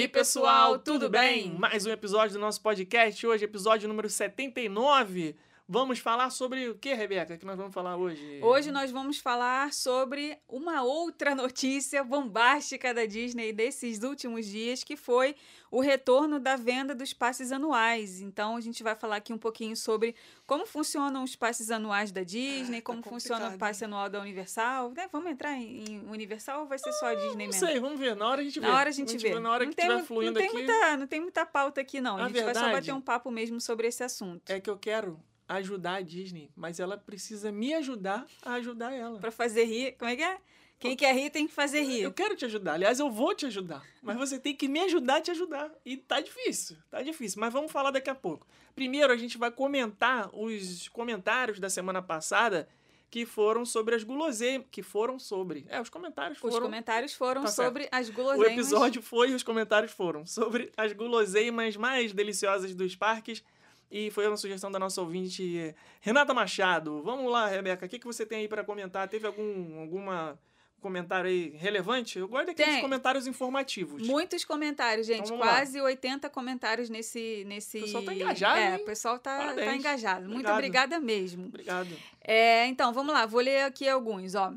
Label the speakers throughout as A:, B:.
A: aí, pessoal, tudo bem?
B: Mais um episódio do nosso podcast. Hoje, episódio número 79. Vamos falar sobre o que, Rebeca? que nós vamos falar hoje?
A: Hoje nós vamos falar sobre uma outra notícia bombástica da Disney desses últimos dias, que foi o retorno da venda dos passes anuais. Então a gente vai falar aqui um pouquinho sobre como funcionam os passes anuais da Disney,
B: Ah, tá
A: como funciona o passe anual da Universal. Né? Vamos entrar em, Universal ou vai ser só a Disney
B: Não
A: mesmo?
B: sei, vamos ver. Na hora a gente vê.
A: Na hora a gente vê.
B: Na hora
A: não
B: que
A: tem,
B: estiver
A: mu-
B: fluindo
A: não tem
B: aqui.
A: Muita, não tem muita pauta aqui, não. A,
B: A
A: gente vai só
B: verdade
A: bater um papo mesmo sobre esse assunto.
B: É que eu quero ajudar a Disney, mas ela precisa me ajudar a ajudar ela.
A: Pra fazer rir. Como é que é? Quem quer rir tem que fazer rir.
B: Eu quero te ajudar. Aliás, eu vou te ajudar. Mas você tem que me ajudar a te ajudar. E tá difícil. Tá difícil. Mas vamos falar daqui a pouco. Primeiro, a gente vai comentar os comentários da semana passada que foram sobre as guloseimas. Que foram sobre. É, os comentários
A: Os
B: foram.
A: comentários foram
B: Tá
A: sobre as
B: O
A: guloseimas.
B: episódio foi e os comentários foram sobre as guloseimas mais deliciosas dos parques. E foi uma sugestão da nossa ouvinte Renata Machado. Vamos lá, Rebeca. O que, que você tem aí para comentar? Teve algum alguma comentário aí relevante? Eu gosto daqueles
A: Tem.
B: comentários informativos.
A: Muitos comentários, gente.
B: Então, vamos lá.
A: Quase 80 comentários nesse. nesse...
B: O pessoal tá engajado,
A: É,
B: hein?
A: o pessoal tá, tá engajado. Muito
B: Obrigado.
A: obrigada mesmo.
B: Obrigado.
A: É, então, vamos lá. Vou ler aqui alguns, ó.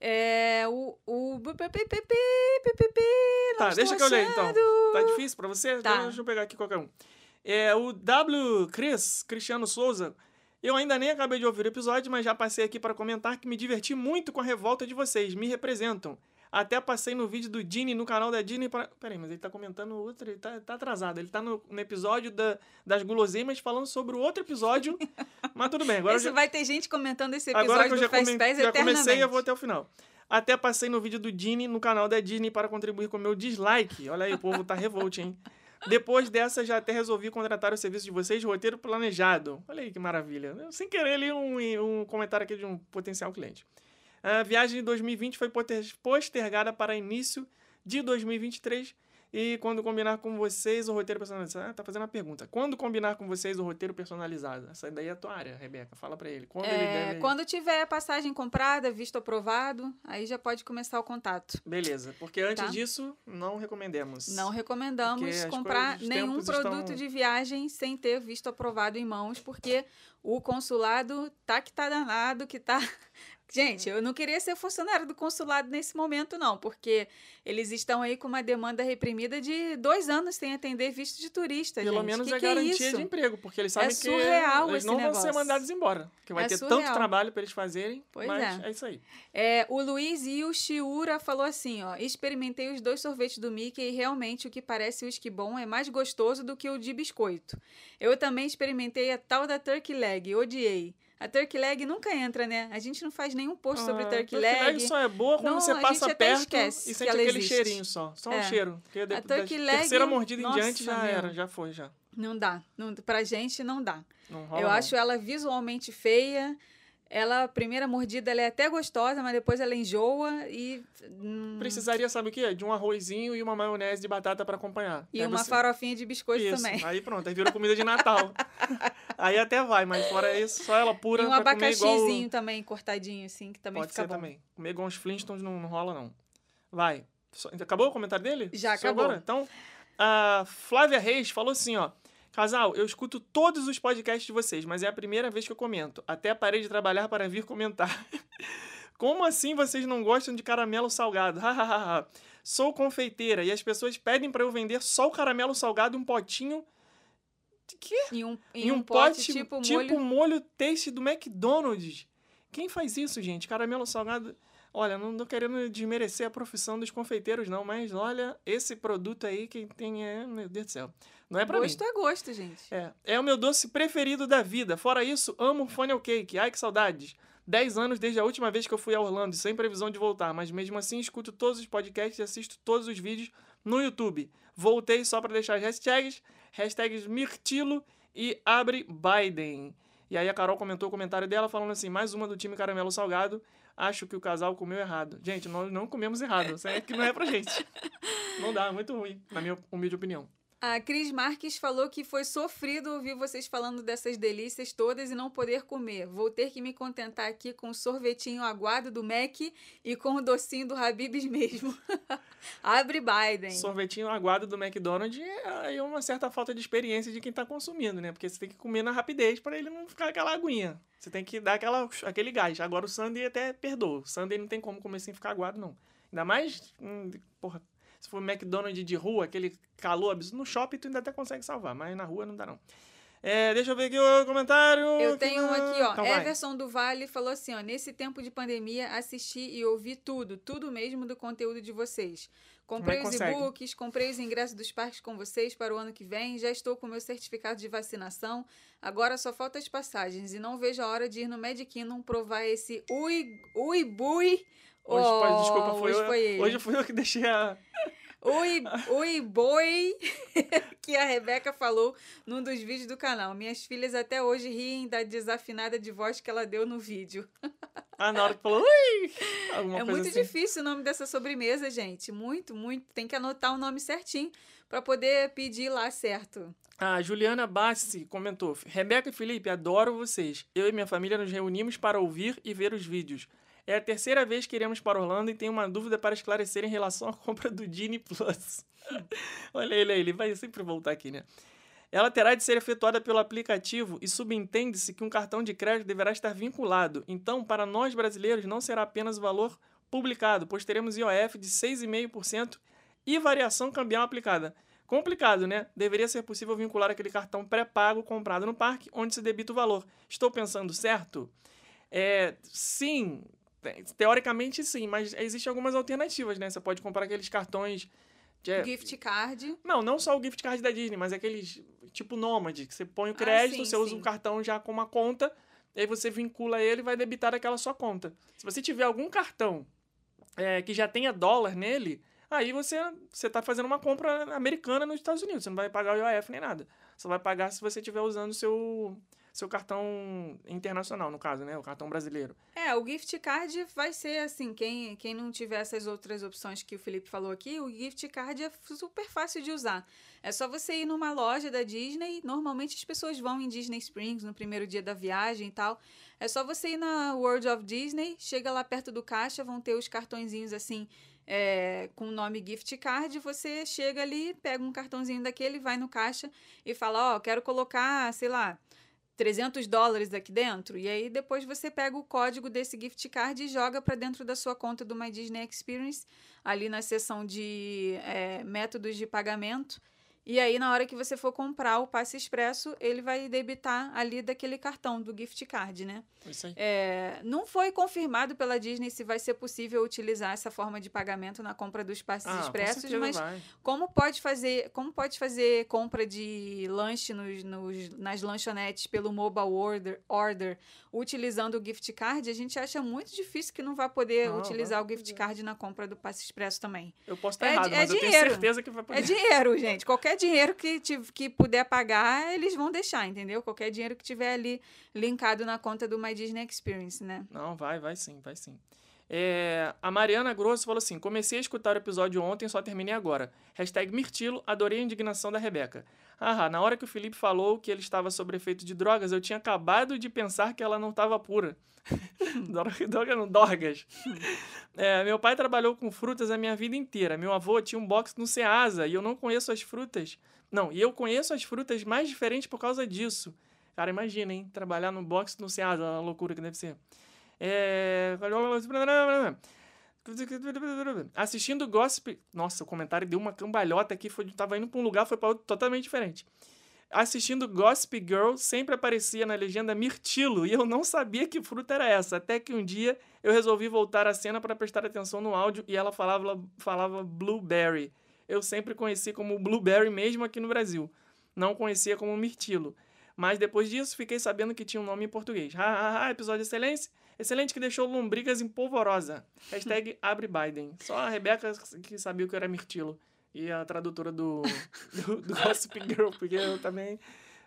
A: É, o. o...
B: Tá, deixa que eu leio então. Tá difícil pra você?
A: Tá.
B: Então, deixa eu pegar aqui qualquer um. É, o W. Chris, Cristiano Souza. Eu ainda nem acabei de ouvir o episódio, mas já passei aqui para comentar que me diverti muito com a revolta de vocês. Me representam. Até passei no vídeo do Dini no canal da Disney para. Peraí, mas ele tá comentando outro. Ele tá, tá atrasado. Ele tá no, no episódio da, das guloseimas falando sobre o outro episódio. mas tudo bem, agora
A: Esse
B: já-
A: vai ter gente comentando esse
B: Agora
A: episódio
B: que eu
A: do
B: já,
A: Fast
B: come- já comecei, eu vou até o final. Até passei no vídeo do Dini no canal da Disney para contribuir com o meu dislike. Olha aí, o povo tá revolt, hein? Depois dessa, já até resolvi contratar o serviço de vocês, roteiro planejado. Olha aí que maravilha. Sem querer, li um, um comentário aqui de um potencial cliente. A viagem de 2020 foi postergada para início de 2023. E quando combinar com vocês o roteiro personalizado. Ah, tá fazendo a pergunta. Quando combinar com vocês o roteiro personalizado? Essa daí é a tua área, Rebeca. Fala pra ele. Quando ele
A: É,
B: deve.
A: quando tiver a passagem comprada, visto aprovado, aí já pode começar o contato.
B: Beleza, porque antes
A: Tá.
B: disso, não recomendemos.
A: Não recomendamos comprar
B: coisas,
A: nenhum produto
B: estão-
A: de viagem sem ter visto aprovado em mãos, porque o consulado tá que tá danado, que tá. Gente, eu não queria ser funcionário do consulado nesse momento, não, porque eles estão aí com uma demanda reprimida de dois anos sem atender visto de turista.
B: Pelo
A: gente.
B: menos
A: que
B: é
A: que é
B: garantia
A: isso?
B: de emprego, porque eles sabem que
A: surreal
B: eles não vão
A: negócio.
B: ser mandados embora. Porque vai
A: É
B: ter
A: surreal.
B: tanto trabalho para eles fazerem,
A: Pois
B: mas
A: é.
B: é. isso aí.
A: É, o Luiz Yushiura falou assim, ó, experimentei os dois sorvetes do Mickey e realmente o que parece o esquibom é mais gostoso do que o de biscoito. Eu também experimentei a tal da turkey leg, odiei. A turkey leg nunca entra, né? A gente não faz nenhum post sobre
B: Ah,
A: turkey leg.
B: só é boa quando
A: Não,
B: você
A: a
B: passa perto e sente aquele
A: existe.
B: cheirinho só. Só um
A: É.
B: cheiro. Porque depois da
A: turkey leg,
B: terceira mordida
A: nossa,
B: em diante já
A: meu.
B: era, já foi, já.
A: Não dá. Não, pra gente não dá.
B: Não rola
A: Eu
B: não.
A: acho ela visualmente feia. Ela, a primeira mordida, ela é até gostosa, mas depois ela enjoa e. hum,
B: Precisaria, sabe o quê? De um arrozinho e uma maionese de batata para acompanhar.
A: e
B: Aí
A: uma
B: você-
A: farofinha de biscoito
B: Isso.
A: também.
B: Aí pronto, aí virou comida de Natal. aí até vai, mas fora isso, só ela pura
A: E um
B: comer igual...
A: abacaxizinho também, cortadinho, assim, que também
B: Pode
A: fica
B: ser
A: bom.
B: também. Comer igual uns Flintstones não, não rola, não. Vai. Acabou o comentário dele?
A: Já
B: Só
A: acabou.
B: Agora? Então, a Flávia Reis falou assim, ó. Casal, eu escuto todos os podcasts de vocês, mas é a primeira vez que eu comento. Até parei de trabalhar para vir comentar. Como assim vocês não gostam de caramelo salgado? Hahaha. Sou confeiteira e as pessoas pedem para eu vender só o caramelo salgado, um potinho de quê?
A: Em um, em
B: em
A: um,
B: um
A: pote,
B: pote
A: tipo,
B: tipo
A: molho.
B: molho taste do McDonald's. Quem faz isso, gente? Caramelo salgado. Olha, não tô querendo desmerecer a profissão dos confeiteiros, não, mas olha, esse produto aí, quem tem é. Meu Deus do céu. Não é pra
A: Gosto
B: mim.
A: é gosto, gente.
B: É, é o meu doce preferido da vida. Fora isso, amo funnel cake. Ai, que saudades. 10 anos desde a última vez que eu fui a Orlando, sem previsão de voltar, mas mesmo assim escuto todos os podcasts e assisto todos os vídeos no YouTube. Voltei só para deixar as hashtags, hashtags Mirtilo e Abre Biden. E aí a Carol comentou o comentário dela falando assim, mais uma do time Caramelo Salgado, acho que o casal comeu errado. Gente, nós não comemos errado, isso aí é que não é pra gente. Não dá, é muito ruim, na minha humilde opinião.
A: A Cris Marques falou que foi sofrido ouvir vocês falando dessas delícias todas e não poder comer. Vou ter que me contentar aqui com o sorvetinho aguado do Mac e com o docinho do Habib's mesmo. Abre Biden.
B: Sorvetinho aguado do McDonald's é uma certa falta de experiência de quem tá consumindo, né? Porque você tem que comer na rapidez para ele não ficar aquela aguinha. Você tem que dar aquela, aquele gás. Agora o Sunday até perdoa. O Sunday não tem como comer sem ficar aguado, não. Ainda mais, hum, porra, se for McDonald's de rua, aquele calor absurdo. No shopping tu ainda até consegue salvar, mas na rua não dá não. É, deixa eu ver aqui o comentário.
A: Eu tenho um aqui, ó.
B: Então.
A: Everson do Vale falou assim, ó. Nesse tempo de pandemia, assisti e ouvi tudo, tudo mesmo do conteúdo de vocês. Comprei
B: é
A: os
B: que consegue?
A: e-books, comprei os ingressos dos parques com vocês para o ano que vem, já estou com meu certificado de vacinação. Agora só falta as passagens e não vejo a hora de ir no Magic Kingdom provar esse ui, ui bui.
B: Hoje,
A: Oh,
B: desculpa, foi,
A: hoje
B: eu,
A: foi ele.
B: hoje fui eu que deixei a.
A: Ui, ui boi, que a Rebeca falou num dos vídeos do canal. Minhas filhas até hoje riem da desafinada de voz que ela deu no vídeo.
B: Ah, na hora que falou, ui! Alguma
A: é muito
B: assim.
A: difícil o nome dessa sobremesa, gente. Muito, muito. Tem que anotar o nome certinho para poder pedir lá certo.
B: A Juliana Bassi comentou: Rebeca e Felipe, adoro vocês. Eu e minha família nos reunimos para ouvir e ver os vídeos. É a terceira vez que iremos para Orlando e tenho uma dúvida para esclarecer em relação à compra do Genie Plus. Olha ele aí, ele vai sempre voltar aqui, né? Ela terá de ser efetuada pelo aplicativo e subentende-se que um cartão de crédito deverá estar vinculado. Então, para nós brasileiros, não será apenas o valor publicado, pois teremos IOF de 6,5% e variação cambial aplicada. Complicado, né? Deveria ser possível vincular aquele cartão pré-pago comprado no parque, onde se debita o valor. Estou pensando certo? É, sim, teoricamente sim, mas existem algumas alternativas, né? Você pode comprar aqueles cartões. De,
A: Gift card.
B: não, não só o gift card da Disney, mas aqueles tipo Nômade, que você põe o
A: Ah,
B: crédito,
A: sim,
B: você usa
A: sim.
B: o cartão já com uma conta, e aí você vincula ele e vai debitar aquela sua conta. Se você tiver algum cartão é, que já tenha dólar nele, aí você você está fazendo uma compra americana nos Estados Unidos. Você não vai pagar o IOF nem nada. Você vai pagar se você estiver usando o seu, seu cartão internacional, no caso, né? O cartão brasileiro.
A: É, o gift card vai ser assim, quem, quem não tiver essas outras opções que o Felipe falou aqui, o gift card é super fácil de usar. É só você ir numa loja da Disney, normalmente as pessoas vão em Disney Springs no primeiro dia da viagem e tal. É só você ir na World of Disney, chega lá perto do caixa, vão ter os cartõezinhos assim, é, com o nome gift card, você chega ali, pega um cartãozinho daquele, vai no caixa e fala, ó, quero colocar, sei lá, 300 dólares aqui dentro. E aí depois você pega o código desse gift card e joga para dentro da sua conta do My Disney Experience, ali na seção de é, métodos de pagamento. E aí, na hora que você for comprar o passe expresso, ele vai debitar ali daquele cartão do gift card, né?
B: Isso aí.
A: É, não foi confirmado pela Disney se vai ser possível utilizar essa forma de pagamento na compra dos passes
B: Ah, com
A: expressos,
B: certeza
A: mas
B: vai.
A: como pode fazer, como pode fazer compra de lanche nos, nos- nas lanchonetes pelo mobile order, order utilizando o gift card, a gente acha muito difícil que não vai poder
B: Não,
A: utilizar
B: vai
A: o gift card na compra do passe expresso também.
B: Eu posso estar
A: É
B: errado,
A: é
B: mas eu tenho
A: dinheiro.
B: certeza que vai poder.
A: É dinheiro, gente. Qualquer dinheiro que, que puder pagar, eles vão deixar, entendeu? Qualquer dinheiro que tiver ali linkado na conta do My Disney Experience, né?
B: Não, vai, vai sim, vai sim. É, a Mariana Grosso falou assim: comecei a escutar o episódio ontem, só terminei agora. Hashtag Mirtilo, adorei a indignação da Rebeca. Ah, na hora que o Felipe falou que ele estava sob efeito de drogas, eu tinha acabado de pensar que ela não estava pura. droga, droga não, dorgas. É, meu pai trabalhou com frutas a minha vida inteira. Meu avô tinha um box no Ceasa e eu não conheço as frutas. Não, e eu conheço as frutas mais diferentes por causa disso. Cara, imagina, hein? Trabalhar no box no Ceasa, a loucura que deve ser. É... Assistindo Gossip. Nossa, o comentário deu uma cambalhota aqui. Foi... Tava indo pra um lugar, foi pra outro totalmente diferente. Assistindo Gossip Girl, sempre aparecia na legenda Mirtilo e eu não sabia que fruta era essa. Até que um dia eu resolvi voltar à cena para prestar atenção no áudio e ela falava, falava Blueberry. Eu sempre conheci como Blueberry mesmo aqui no Brasil. Não conhecia como Mirtilo. Mas depois disso, fiquei sabendo que tinha um nome em português. Ha, episódio excelente. Excelente que deixou lombrigas em polvorosa. Hashtag abre Biden. Só a Rebeca que sabia o que era mirtilo. E a tradutora do, do, do Gossip Girl, porque eu também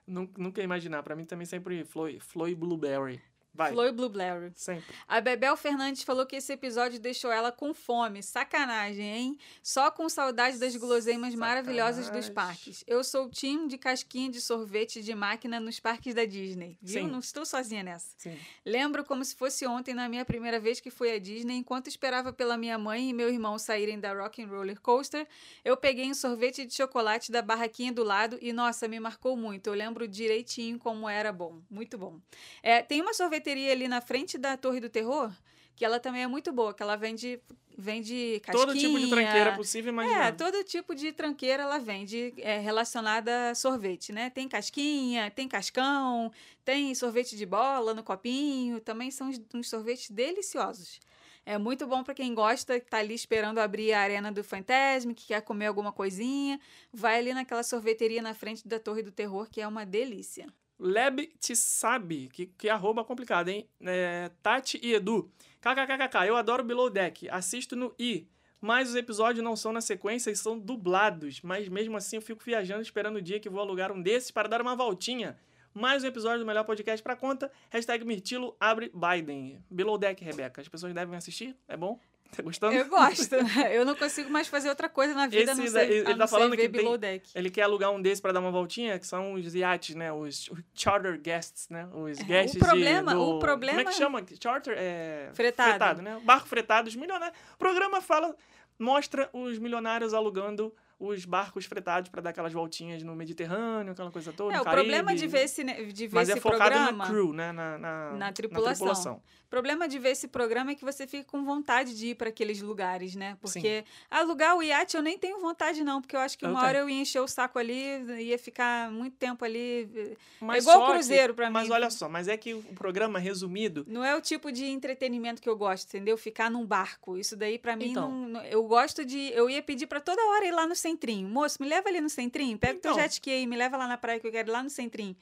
B: nun- nunca ia imaginar. Pra mim também sempre foi, foi Blueberry. Vai.
A: Flor e Blueberry.
B: Sempre.
A: A Bebel Fernandes falou que esse episódio deixou ela com fome. Sacanagem, hein? Só com saudade das guloseimas maravilhosas dos
B: Sacanagem.
A: parques. Eu sou o time de casquinha de sorvete de máquina nos parques da Disney. Viu?
B: Sim.
A: Não estou sozinha nessa.
B: Sim.
A: Lembro como se fosse ontem, na minha primeira vez que fui à Disney, enquanto esperava pela minha mãe e meu irmão saírem da Rock and Roller Coaster, eu peguei um sorvete de chocolate da barraquinha do lado e, nossa, me marcou muito. Eu lembro direitinho como era bom. Muito bom. É, tem uma sorveteria ali na frente da Torre do Terror, que ela também é muito boa, que ela vende, vende casquinha.
B: Todo tipo de tranqueira possível, mas
A: É, todo tipo de tranqueira ela vende é, relacionada a sorvete, né? Tem casquinha, tem cascão, tem sorvete de bola no copinho, também são uns, uns sorvetes deliciosos. É muito bom para quem gosta, que tá ali esperando abrir a arena do Fantasma, que quer comer alguma coisinha, vai ali naquela sorveteria na frente da Torre do Terror, que é uma delícia.
B: Leb te sabe, que, que arroba complicado, hein? É, Tati e Edu. KKKK, eu adoro Below Deck, assisto no i, mas os episódios não são na sequência e são dublados. Mas mesmo assim eu fico viajando esperando o dia que vou alugar um desses para dar uma voltinha. Mais um episódio do melhor podcast pra conta. Hashtag Mirtilo abre Biden. Below Deck, Rebeca. As pessoas devem assistir? É bom? Tá gostando?
A: Eu gosto. eu não consigo mais fazer outra coisa na vida, não
B: Esse
A: ser,
B: daí- ele
A: a
B: tá
A: não
B: falando que tem-
A: Deck.
B: Ele quer alugar um desses pra dar uma voltinha, que são os iates, né? Os, os charter guests, né? Os guests
A: É, problema-
B: de, do...
A: o problema-
B: Como é que chama? Charter? É...
A: Fretado.
B: né? Barco fretado, os milionários. O programa fala... Mostra os milionários alugando os barcos fretados pra dar aquelas voltinhas no Mediterrâneo, aquela coisa toda,
A: É, o problema
B: Caribe.
A: de ver esse, de ver
B: Mas
A: esse
B: é focado
A: programa...
B: na crew, né? Na, na,
A: Na tripulação. O problema de ver esse programa é que você fica com vontade de ir para aqueles lugares, né? Porque alugar o iate eu nem tenho vontade, não, porque eu acho que
B: Eu
A: uma
B: tenho.
A: hora eu ia encher o saco ali, ia ficar muito tempo ali.
B: Mas
A: igual
B: só que-
A: cruzeiro pra
B: Mas
A: mim.
B: olha só, mas é que o programa resumido
A: Não é o tipo de entretenimento que eu gosto, entendeu? Ficar num barco. Isso daí, pra mim,
B: Então.
A: não, eu gosto de. Eu ia pedir pra toda hora ir lá no centrinho. Moço, me leva ali no centrinho. Pega o
B: Então.
A: teu jet ski aí, me leva lá na praia que eu quero ir lá no centrinho.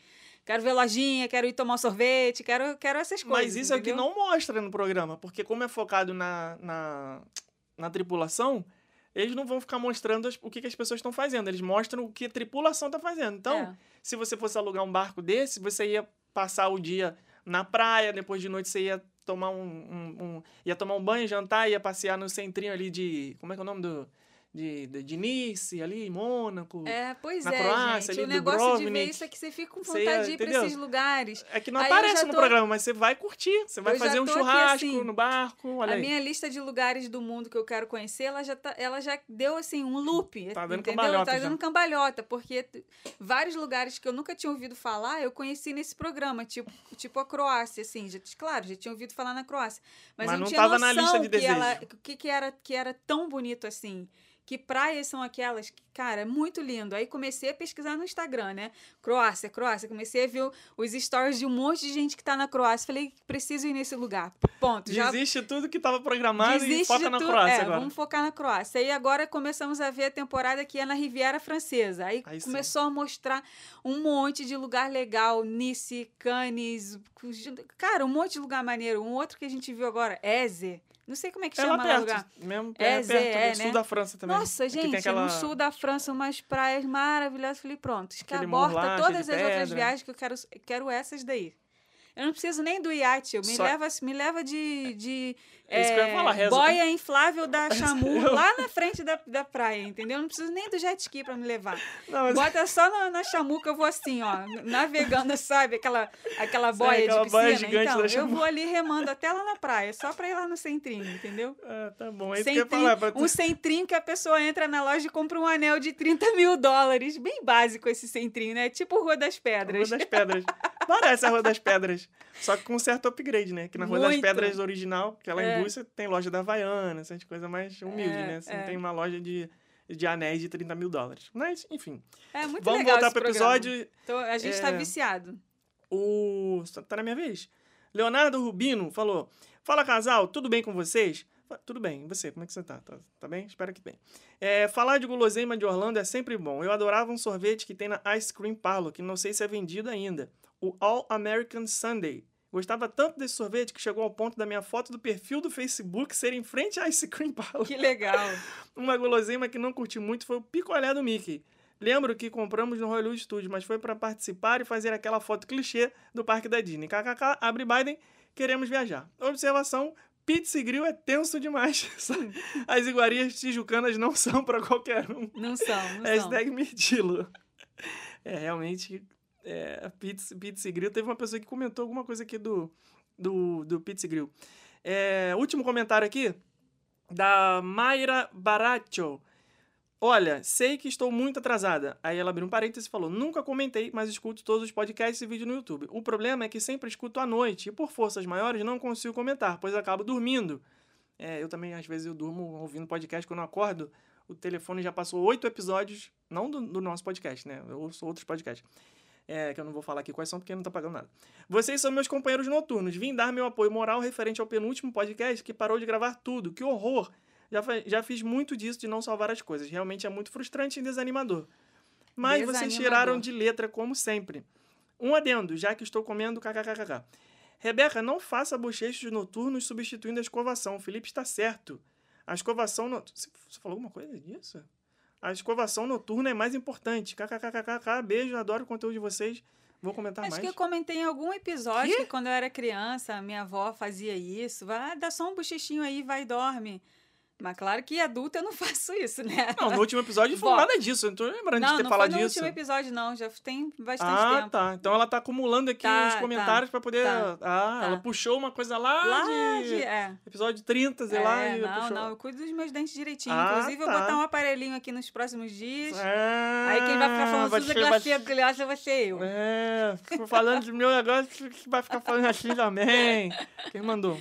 A: Quero ver lojinha, quero ir tomar um sorvete, quero, quero essas coisas.
B: Mas isso é o que
A: entendeu?
B: não mostra no programa, porque como é focado na, na, na tripulação, eles não vão ficar mostrando as- o que, que as pessoas estão fazendo. Eles mostram o que a tripulação está fazendo. Então,
A: É.
B: se você fosse alugar um barco desse, você ia passar o dia na praia, depois de noite você ia tomar um, um- um- ia tomar um banho, jantar, ia passear no centrinho ali de. Como é que é o nome do. De, de, de Nice, ali Mônaco.
A: É, pois
B: na
A: é,
B: Croácia,
A: gente. O
B: ali,
A: negócio de ver
B: Dubrovnik.
A: isso é que você fica com
B: Você
A: vontade
B: ia-
A: de ir pra esses lugares.
B: É que não
A: Aí
B: aparece
A: já
B: no
A: tô-
B: programa, mas você vai curtir. Você vai
A: Eu já
B: fazer um
A: tô aqui
B: churrasco
A: assim.
B: no barco. Olha
A: a
B: aí.
A: minha lista de lugares do mundo que eu quero conhecer, ela já, tá, ela já deu assim um loop.
B: Tá dando
A: entendeu?
B: cambalhota
A: Tá
B: já.
A: dando cambalhota, porque vários lugares que eu nunca tinha ouvido falar, eu conheci nesse programa, tipo, tipo a Croácia, assim. Já, claro, já tinha ouvido falar na Croácia. Mas,
B: Mas
A: eu
B: não
A: tinha
B: tava na
A: noção
B: lista de
A: que ela-. O que, que, era, que era tão bonito assim. Que praias são aquelas que, cara, é muito lindo. Aí comecei a pesquisar no Instagram, né? Croácia, Croácia. Comecei a ver os stories de um monte de gente que tá na Croácia. Falei, preciso ir nesse lugar. Ponto. Já
B: Desiste tudo que tava programado e
A: Desiste
B: foca
A: de
B: na
A: tudo.
B: Croácia
A: é,
B: agora.
A: Vamos focar na Croácia. E agora começamos a ver a temporada que é na Riviera Francesa. Aí,
B: Aí sim.
A: começou a mostrar um monte de lugar legal. Nice, Cannes. Cara, um monte de lugar maneiro. Um outro que a gente viu agora, Eze. Não sei como é que
B: É
A: chama
B: lá perto,
A: lugar.
B: mesmo
A: É,
B: é,
A: Zé,
B: perto
A: é,
B: do sul
A: né?
B: da França também.
A: Nossa,
B: Aqui
A: gente,
B: aquela...
A: no sul da França, umas praias maravilhosas. Falei, pronto,
B: morro
A: aborta
B: lá,
A: todas as outras viagens que eu quero, quero essas daí. Eu não preciso nem do iate, eu me
B: Só-
A: leva, me leva de, de
B: É isso que eu ia falar, reza.
A: boia inflável da Chamu,
B: Eu-
A: lá na frente da, da praia, entendeu? Eu não preciso nem do jet ski pra me levar.
B: Não, mas-
A: Bota só na, na Chamu que eu vou assim, ó, navegando, sabe? Aquela, aquela
B: Sei,
A: boia
B: aquela
A: de
B: boia
A: piscina.
B: gigante
A: então,
B: da
A: eu
B: Chamu.
A: vou ali remando até lá na praia, só pra ir lá no centrinho, entendeu?
B: Ah, tá bom, é isso que eu ia
A: Centrinho,
B: falar. Pra tu...
A: um centrinho que a pessoa entra na loja e compra um anel de 30 mil dólares. Bem básico esse centrinho, né? Tipo Rua das
B: Rua
A: Pedras.
B: das Pedras. Parece a Rua das Pedras. Só que com um certo upgrade, né? Que na Rua das
A: Muito.
B: Pedras original, aquela
A: É.
B: indústria, tem loja da Havaiana, essas coisas mais humildes,
A: É,
B: né? Você
A: é.
B: tem uma loja de, de anéis de 30 mil dólares. Mas, enfim.
A: É muito
B: Vamos
A: legal
B: voltar pro
A: programa.
B: episódio.
A: Então, a gente tá
B: É.
A: viciado.
B: O. Tá na minha vez? Leonardo Rubino falou: Fala casal, tudo bem com vocês? Tudo bem, e você? Como é que você tá? Tá, tá bem? Espero que bem. É, falar de guloseima de Orlando é sempre bom. Eu adorava um sorvete que tem na Ice Cream Parlor, que não sei se é vendido ainda. O All American Sunday. Gostava tanto desse sorvete que chegou ao ponto da minha foto do perfil do Facebook ser em frente à Ice Cream Parlor.
A: Que legal.
B: Uma guloseima que não curti muito foi o picolé do Mickey. Lembro que compramos no Hollywood Studios, mas foi para participar e fazer aquela foto clichê do parque da Disney. KKK, abre Biden, queremos viajar. Observação, pizza e grill é tenso demais. As iguarias tijucanas não são para qualquer um.
A: Não são, não
B: Hashtag Mirtilo. É, realmente, é, pizza, pizza e grill. Teve uma pessoa que comentou alguma coisa aqui do, do, do pizza e grill. É, último comentário aqui, da Mayra Baracho. Olha, sei que estou muito atrasada. Aí ela abriu um parênteses e falou: Nunca comentei, mas escuto todos os podcasts e vídeos no YouTube. O problema é que sempre escuto à noite e por forças maiores não consigo comentar, pois acabo dormindo. É, eu também, às vezes, eu durmo ouvindo podcast quando eu acordo. O telefone já passou oito episódios, não do, do, nosso podcast, né? Eu ouço outros podcasts. É, que eu não vou falar aqui quais são porque não tá pagando nada. Vocês são meus companheiros noturnos. Vim dar meu apoio moral referente ao penúltimo podcast que parou de gravar tudo. Que horror! Já, já fiz muito disso de não salvar as coisas. Realmente é muito frustrante e desanimador. Mas
A: Desanimador.
B: vocês tiraram de letra, como sempre. Um adendo, já que estou comendo kkkk. Rebeca, não faça bochechos noturnos substituindo a escovação. O Felipe está certo. A escovação. No... Você falou alguma coisa disso? A escovação noturna é mais importante. KKKKK. Beijo, adoro o conteúdo de vocês. Vou comentar
A: Acho
B: mais.
A: que eu comentei em algum episódio
B: Quê?
A: que quando eu era criança, minha avó fazia isso. Vai, ah, dá só um bochechinho aí, vai e dorme. Mas claro que adulta eu não faço isso, né?
B: Não, no último episódio não foi nada disso. Eu não tô lembrando
A: não,
B: de ter
A: não
B: falado
A: foi no
B: disso.
A: último episódio, não. Já tem bastante
B: Ah,
A: tempo.
B: tá. Então ela tá acumulando aqui
A: Tá,
B: os comentários pra poder.
A: tá,
B: ah,
A: tá.
B: ela puxou uma coisa lá,
A: Lá
B: de.
A: de... É.
B: Episódio 30, sei lá.
A: É,
B: e
A: não,
B: puxou.
A: não, eu cuido dos meus dentes direitinho.
B: Ah,
A: Inclusive, eu
B: tá.
A: vou botar um aparelhinho aqui nos próximos dias.
B: Ah,
A: Aí quem vai ficar falando
B: vai
A: Suza
B: vai-
A: Garcia Gliosa vai ser eu.
B: É, fico falando do meu negócio que vai ficar falando assim também. Quem mandou?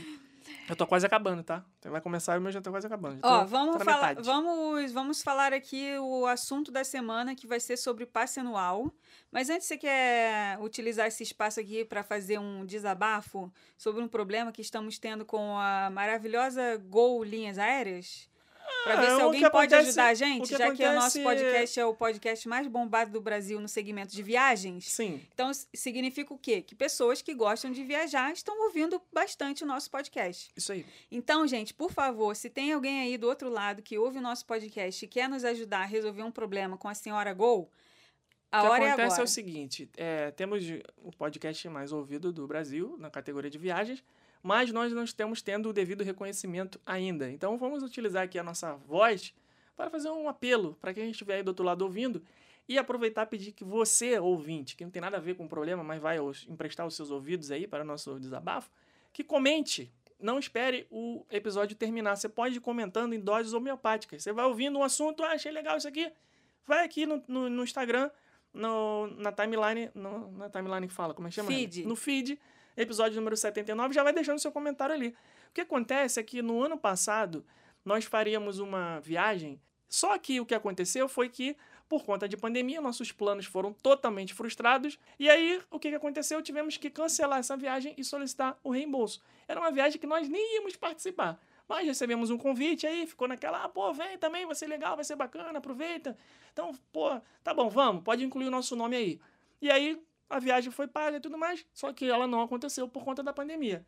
B: Eu tô quase acabando, tá? Vai começar e o meu já tá quase acabando.
A: Ó,
B: tô-
A: vamos
B: tô
A: falar,
B: metade.
A: vamos, vamos falar aqui o assunto da semana que vai ser sobre passe anual. Mas antes você quer utilizar esse espaço aqui para fazer um desabafo sobre um problema que estamos tendo com a maravilhosa Gol Linhas Aéreas? Para ver
B: Ah,
A: se
B: o
A: alguém pode
B: acontece-
A: ajudar a gente,
B: que
A: já que o nosso
B: acontece-
A: podcast é o podcast mais bombado do Brasil no segmento de viagens.
B: Sim.
A: Então, significa o quê? Que pessoas que gostam de viajar estão ouvindo bastante o nosso podcast.
B: Isso aí.
A: Então, gente, por favor, se tem alguém aí do outro lado que ouve o nosso podcast e quer nos ajudar a resolver um problema com a senhora Gol, a
B: o que
A: hora é
B: acontece
A: agora.
B: é o seguinte: é, temos o podcast mais ouvido do Brasil na categoria de viagens, mas nós não estamos tendo o devido reconhecimento ainda. Então vamos utilizar aqui a nossa voz para fazer um apelo para quem estiver aí do outro lado ouvindo e aproveitar e pedir que você, ouvinte, que não tem nada a ver com o problema, mas vai emprestar os seus ouvidos aí para o nosso desabafo, que comente. Não espere o episódio terminar. Você pode ir comentando em doses homeopáticas. Você vai ouvindo um assunto, ah, achei legal isso aqui. Vai aqui no, no, no Instagram, no, na timeline, no, na timeline que fala, como é que chama?
A: Feed.
B: No feed, episódio número 79, já vai deixando seu comentário ali. O que acontece é que no ano passado nós faríamos uma viagem, só que o que aconteceu foi que, por conta de pandemia, nossos planos foram totalmente frustrados, e aí o que aconteceu? Tivemos que cancelar essa viagem e solicitar o reembolso. Era uma viagem que nós nem íamos participar. Mas recebemos um convite aí, ficou naquela, ah, pô, vem também, vai ser legal, vai ser bacana, aproveita. Então, pô, tá bom, vamos, pode incluir o nosso nome aí. E aí a viagem foi paga e tudo mais, só que ela não aconteceu por conta da pandemia.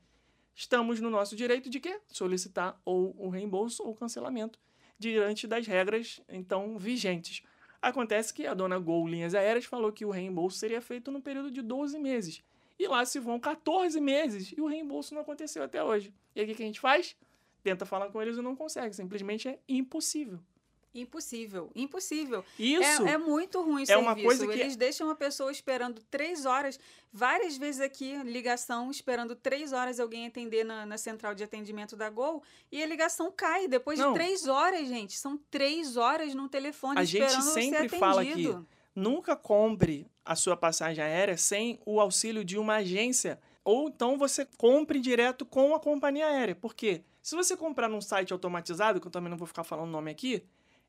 B: Estamos no nosso direito de quê? Solicitar ou o reembolso ou cancelamento diante das regras então vigentes. Acontece que a dona Gol Linhas Aéreas falou que o reembolso seria feito no período de 12 meses. E lá se vão 14 meses e o reembolso não aconteceu até hoje. E aí o que a gente faz? Tenta falar com eles e não consegue. Simplesmente é impossível.
A: Impossível, impossível.
B: Isso
A: É, é muito ruim o
B: é uma
A: serviço.
B: coisa que-
A: Eles deixam a pessoa esperando três horas, várias vezes aqui, ligação, esperando três horas alguém atender na, na central de atendimento da Gol, e a ligação cai. Depois
B: Não.
A: de três horas, gente, são três horas no telefone
B: A gente
A: esperando
B: sempre
A: ser
B: fala
A: atendido.
B: nunca compre a sua passagem aérea sem o auxílio de uma agência. Ou então você compre direto com a companhia aérea. Por quê? Se você comprar num site automatizado, que eu também não vou ficar falando o nome aqui,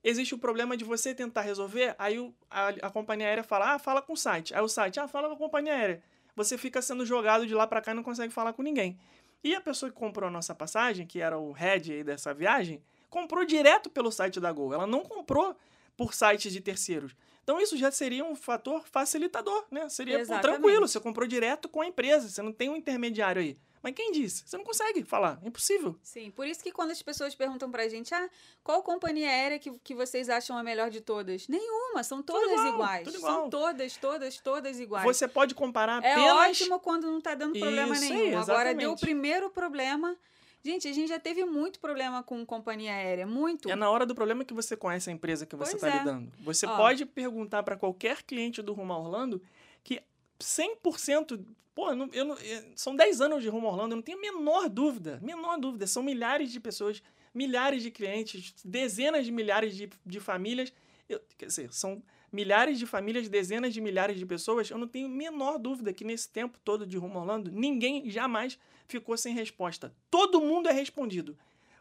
B: existe o problema de você tentar resolver, aí o- a, a companhia aérea fala, ah, fala com o site. Aí o site, ah, fala com a companhia aérea. Você fica sendo jogado de lá para cá e não consegue falar com ninguém. E a pessoa que comprou a nossa passagem, que era o head aí dessa viagem, comprou direto pelo site da Gol. Ela não comprou por sites de terceiros. Então isso já seria um fator facilitador, né? Seria pô, tranquilo, você comprou direto com a empresa, você não tem um intermediário aí. Mas quem disse? Você não consegue falar. É impossível.
A: Sim, por isso que quando as pessoas perguntam pra gente, ah, qual companhia aérea que, que vocês acham a melhor de todas? Nenhuma, são todas
B: igual,
A: iguais.
B: tudo igual.
A: São todas, todas, todas iguais.
B: Você pode comparar
A: é
B: apenas...
A: ótimo quando não tá dando problema
B: Isso aí,
A: nenhum. Agora deu o primeiro problema. Gente, a gente já teve muito problema com companhia aérea, muito.
B: É na hora do problema que você conhece a empresa que você está
A: é.
B: lidando. Você
A: Ó.
B: pode perguntar para qualquer cliente do Rumo Orlando que 100%. Pô, eu não- eu não- eh, são 10 anos de Rumo Orlando, eu não tenho a menor dúvida. Menor dúvida. São milhares de pessoas, milhares de clientes, dezenas de milhares de, de famílias. Eu- quer dizer, são milhares de famílias, dezenas de milhares de pessoas. Eu não tenho menor dúvida que nesse tempo todo de Rumo Orlando, ninguém jamais ficou sem resposta. Todo mundo é respondido.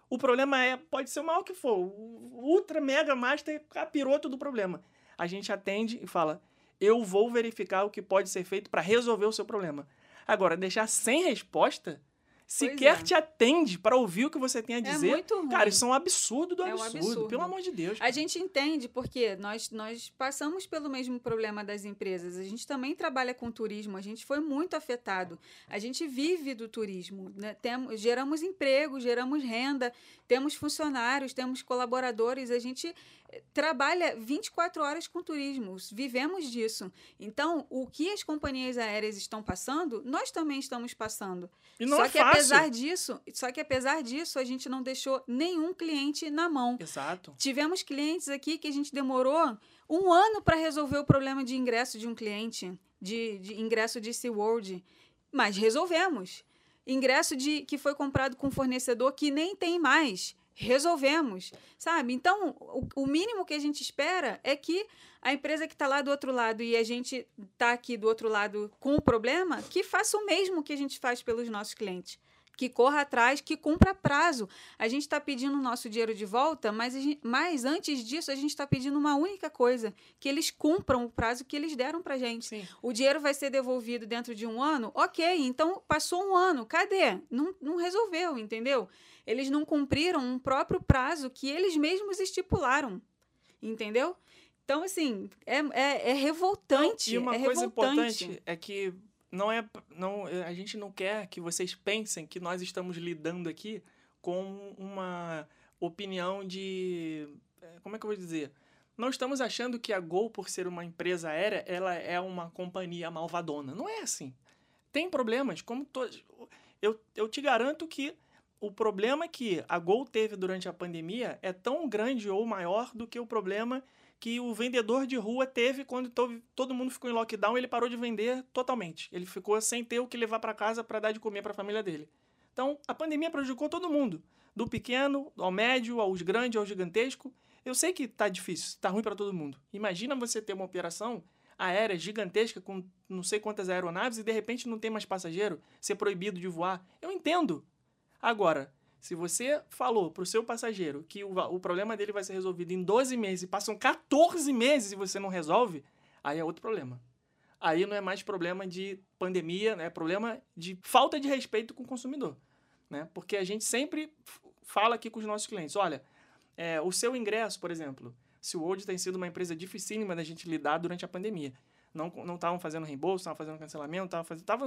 B: O problema é, pode ser o maior que for, o ultra mega master capiroto do problema. A gente atende e fala: "Eu vou verificar o que pode ser feito para resolver o seu problema". Agora, deixar sem resposta, sequer
A: é.
B: te atende para ouvir o que você tem a
A: É
B: dizer.
A: muito ruim.
B: Cara, isso é um absurdo do
A: É um
B: absurdo,
A: absurdo.
B: pelo amor de Deus.
A: A
B: cara.
A: gente entende porque nós, nós passamos pelo mesmo problema das empresas. A gente também trabalha com turismo, a gente foi muito afetado. A gente vive do turismo. Né? Temos, geramos emprego, geramos renda, temos funcionários, temos colaboradores. A gente trabalha 24 horas com turismo, vivemos disso. Então, o que as companhias aéreas estão passando, nós também estamos passando.
B: E não
A: só
B: é
A: que
B: fácil.
A: apesar disso, só que apesar disso, a gente não deixou nenhum cliente na mão.
B: Exato.
A: Tivemos clientes aqui que a gente demorou um ano para resolver o problema de ingresso de um cliente, de, de ingresso de SeaWorld, mas resolvemos. Ingresso de que foi comprado com um fornecedor que nem tem mais. Resolvemos, sabe? Então, o, o mínimo que a gente espera é que a empresa que está lá do outro lado e a gente está aqui do outro lado com o problema, que faça o mesmo que a gente faz pelos nossos clientes. Que corra atrás, que cumpra prazo. A gente está pedindo o nosso dinheiro de volta, mas, gente- mas antes disso, a gente está pedindo uma única coisa: que eles cumpram o prazo que eles deram para gente.
B: Sim.
A: O dinheiro vai ser devolvido dentro de um ano? Ok, então passou um ano, cadê? Não, não resolveu, entendeu? Eles não cumpriram um próprio prazo que eles mesmos estipularam, entendeu? Então, assim, é, é, é revoltante.
B: E uma
A: é
B: coisa
A: revoltante.
B: importante é que não é, não, a gente não quer que vocês pensem que nós estamos lidando aqui com uma opinião de. eh, Como é que eu vou dizer? Não estamos achando que a Gol, por ser uma empresa aérea, ela é uma companhia malvadona. Não é assim. Tem problemas, como todos. Eu, eu te garanto que o problema que a Gol teve durante a pandemia é tão grande ou maior do que o problema que o vendedor de rua teve quando to- todo mundo ficou em lockdown, ele parou de vender totalmente. Ele ficou sem ter o que levar para casa para dar de comer para a família dele. Então, a pandemia prejudicou todo mundo, do pequeno ao médio, aos grandes, ao gigantesco. Eu sei que tá difícil, tá ruim para todo mundo. Imagina você ter uma operação aérea gigantesca com não sei quantas aeronaves e de repente não tem mais passageiro, ser proibido de voar. Eu entendo. Agora, se você falou pro seu passageiro que o, o problema dele vai ser resolvido em 12 meses e passam 14 meses e você não resolve, aí é outro problema. Aí não é mais problema de pandemia, né? é problema de falta de respeito com o consumidor. Né? Porque a gente sempre fala aqui com os nossos clientes, olha, é, o seu ingresso, por exemplo, se o World tem sido uma empresa dificílima da gente lidar durante a pandemia. Não estavam fazendo reembolso, estavam fazendo cancelamento,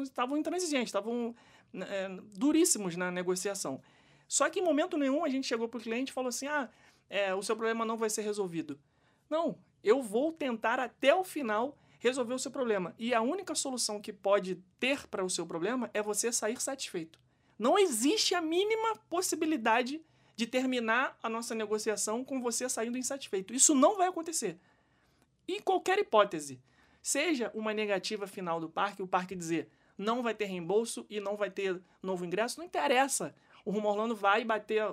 B: estavam intransigentes, estavam é, duríssimos na negociação. Só que em momento nenhum a gente chegou para o cliente e falou assim: ah, é, o seu problema não vai ser resolvido. Não, eu vou tentar até o final resolver o seu problema. E a única solução que pode ter para o seu problema é você sair satisfeito. Não existe a mínima possibilidade de terminar a nossa negociação com você saindo insatisfeito. Isso não vai acontecer. Em qualquer hipótese, seja uma negativa final do parque, o parque dizer não vai ter reembolso e não vai ter novo ingresso, não interessa. O Rumo Orlando vai bater,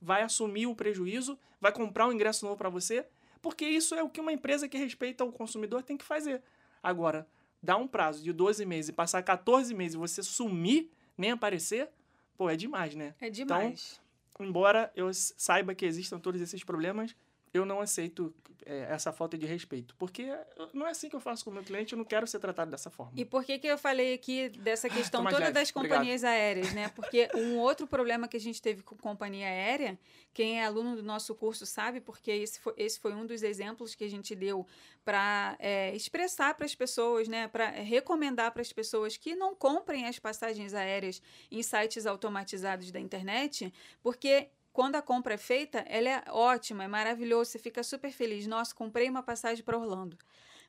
B: vai assumir o prejuízo, vai comprar um ingresso novo para você, porque isso é o que uma empresa que respeita o consumidor tem que fazer. Agora, dar um prazo de 12 meses e passar 14 meses e você sumir, nem aparecer, pô, é demais, né?
A: É demais.
B: embora eu saiba que existam todos esses problemas, eu não aceito é, essa falta de respeito. Porque não é assim que eu faço com o meu cliente, eu não quero ser tratado dessa forma.
A: E por que, que eu falei aqui dessa questão
B: mais
A: toda
B: leve,
A: das companhias aéreas, né? Porque um outro problema que a gente teve com companhia aérea, quem é aluno do nosso curso sabe, porque esse foi, esse foi um dos exemplos que a gente deu para é, expressar para as pessoas, né? Para recomendar para as pessoas que não comprem as passagens aéreas em sites automatizados da internet, porque quando a compra é feita, ela é ótima, é maravilhoso, você fica super feliz. Nossa, comprei uma passagem para Orlando.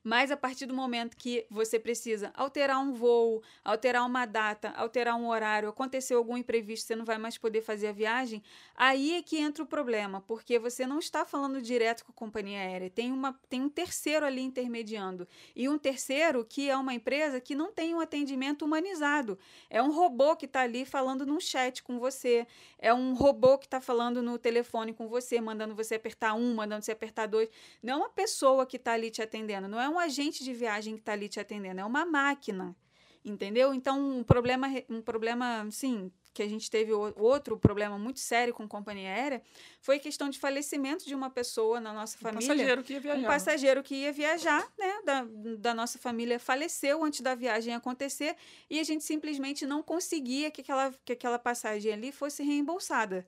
A: Mas a partir do momento que você precisa alterar um voo, alterar uma data, alterar um horário, aconteceu algum imprevisto, você não vai mais poder fazer a viagem, aí é que entra o problema, porque você não está falando direto com a companhia aérea, tem, uma, tem um terceiro ali intermediando. E um terceiro que é uma empresa que não tem um atendimento humanizado. É um robô que está ali falando num chat com você, é um robô que está falando no telefone com você, mandando você apertar um, mandando você apertar dois. Não é uma pessoa que está ali te atendendo, não é um agente de viagem que está ali te atendendo, é uma máquina. Entendeu? Então, um problema, um problema, sim, que a gente teve outro problema muito sério com companhia aérea foi a questão de falecimento de uma pessoa na nossa família.
B: Um passageiro que ia viajar.
A: Um passageiro que ia viajar, né? Da, da nossa família faleceu antes da viagem acontecer e a gente simplesmente não conseguia que aquela, que aquela passagem ali fosse reembolsada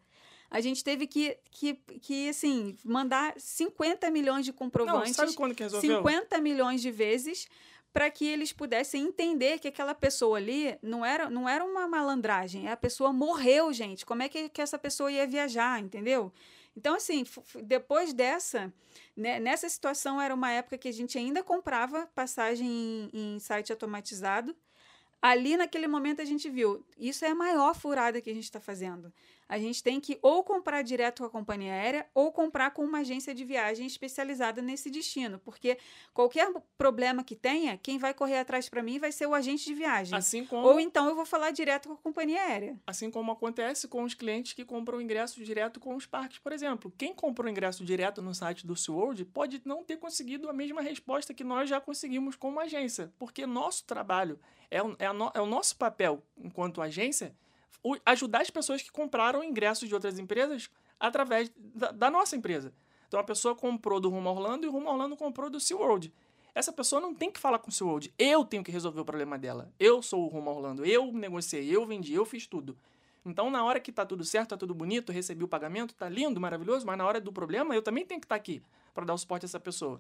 A: a gente teve que, que, que assim, mandar 50 milhões de comprovantes.
B: Não, sabe quando que resolveu?
A: 50 milhões de vezes para que eles pudessem entender que aquela pessoa ali não era, não era uma malandragem. A pessoa morreu, gente. Como é que, que essa pessoa ia viajar, entendeu? Então, assim, depois dessa, né, nessa situação era uma época que a gente ainda comprava passagem em, em site automatizado. Ali, naquele momento, a gente viu, isso é a maior furada que a gente está fazendo a gente tem que ou comprar direto com a companhia aérea ou comprar com uma agência de viagem especializada nesse destino, porque qualquer problema que tenha, quem vai correr atrás para mim vai ser o agente de viagem.
B: Assim como...
A: Ou então eu vou falar direto com a companhia aérea.
B: Assim como acontece com os clientes que compram ingresso direto com os parques, por exemplo. Quem comprou ingresso direto no site do SeaWorld pode não ter conseguido a mesma resposta que nós já conseguimos como agência, porque nosso trabalho é o, é, no, é o nosso papel enquanto agência ajudar as pessoas que compraram ingressos de outras empresas através da, da nossa empresa. Então a pessoa comprou do Rumo Orlando e o Rumo Orlando comprou do SeaWorld. Essa pessoa não tem que falar com o SeaWorld. Eu tenho que resolver o problema dela. Eu sou o Rumo Orlando. Eu negociei, eu vendi, eu fiz tudo. Então, na hora que tá tudo certo, tá tudo bonito, recebi o pagamento, tá lindo, maravilhoso, mas na hora do problema, eu também tenho que estar tá aqui para dar o suporte a essa pessoa.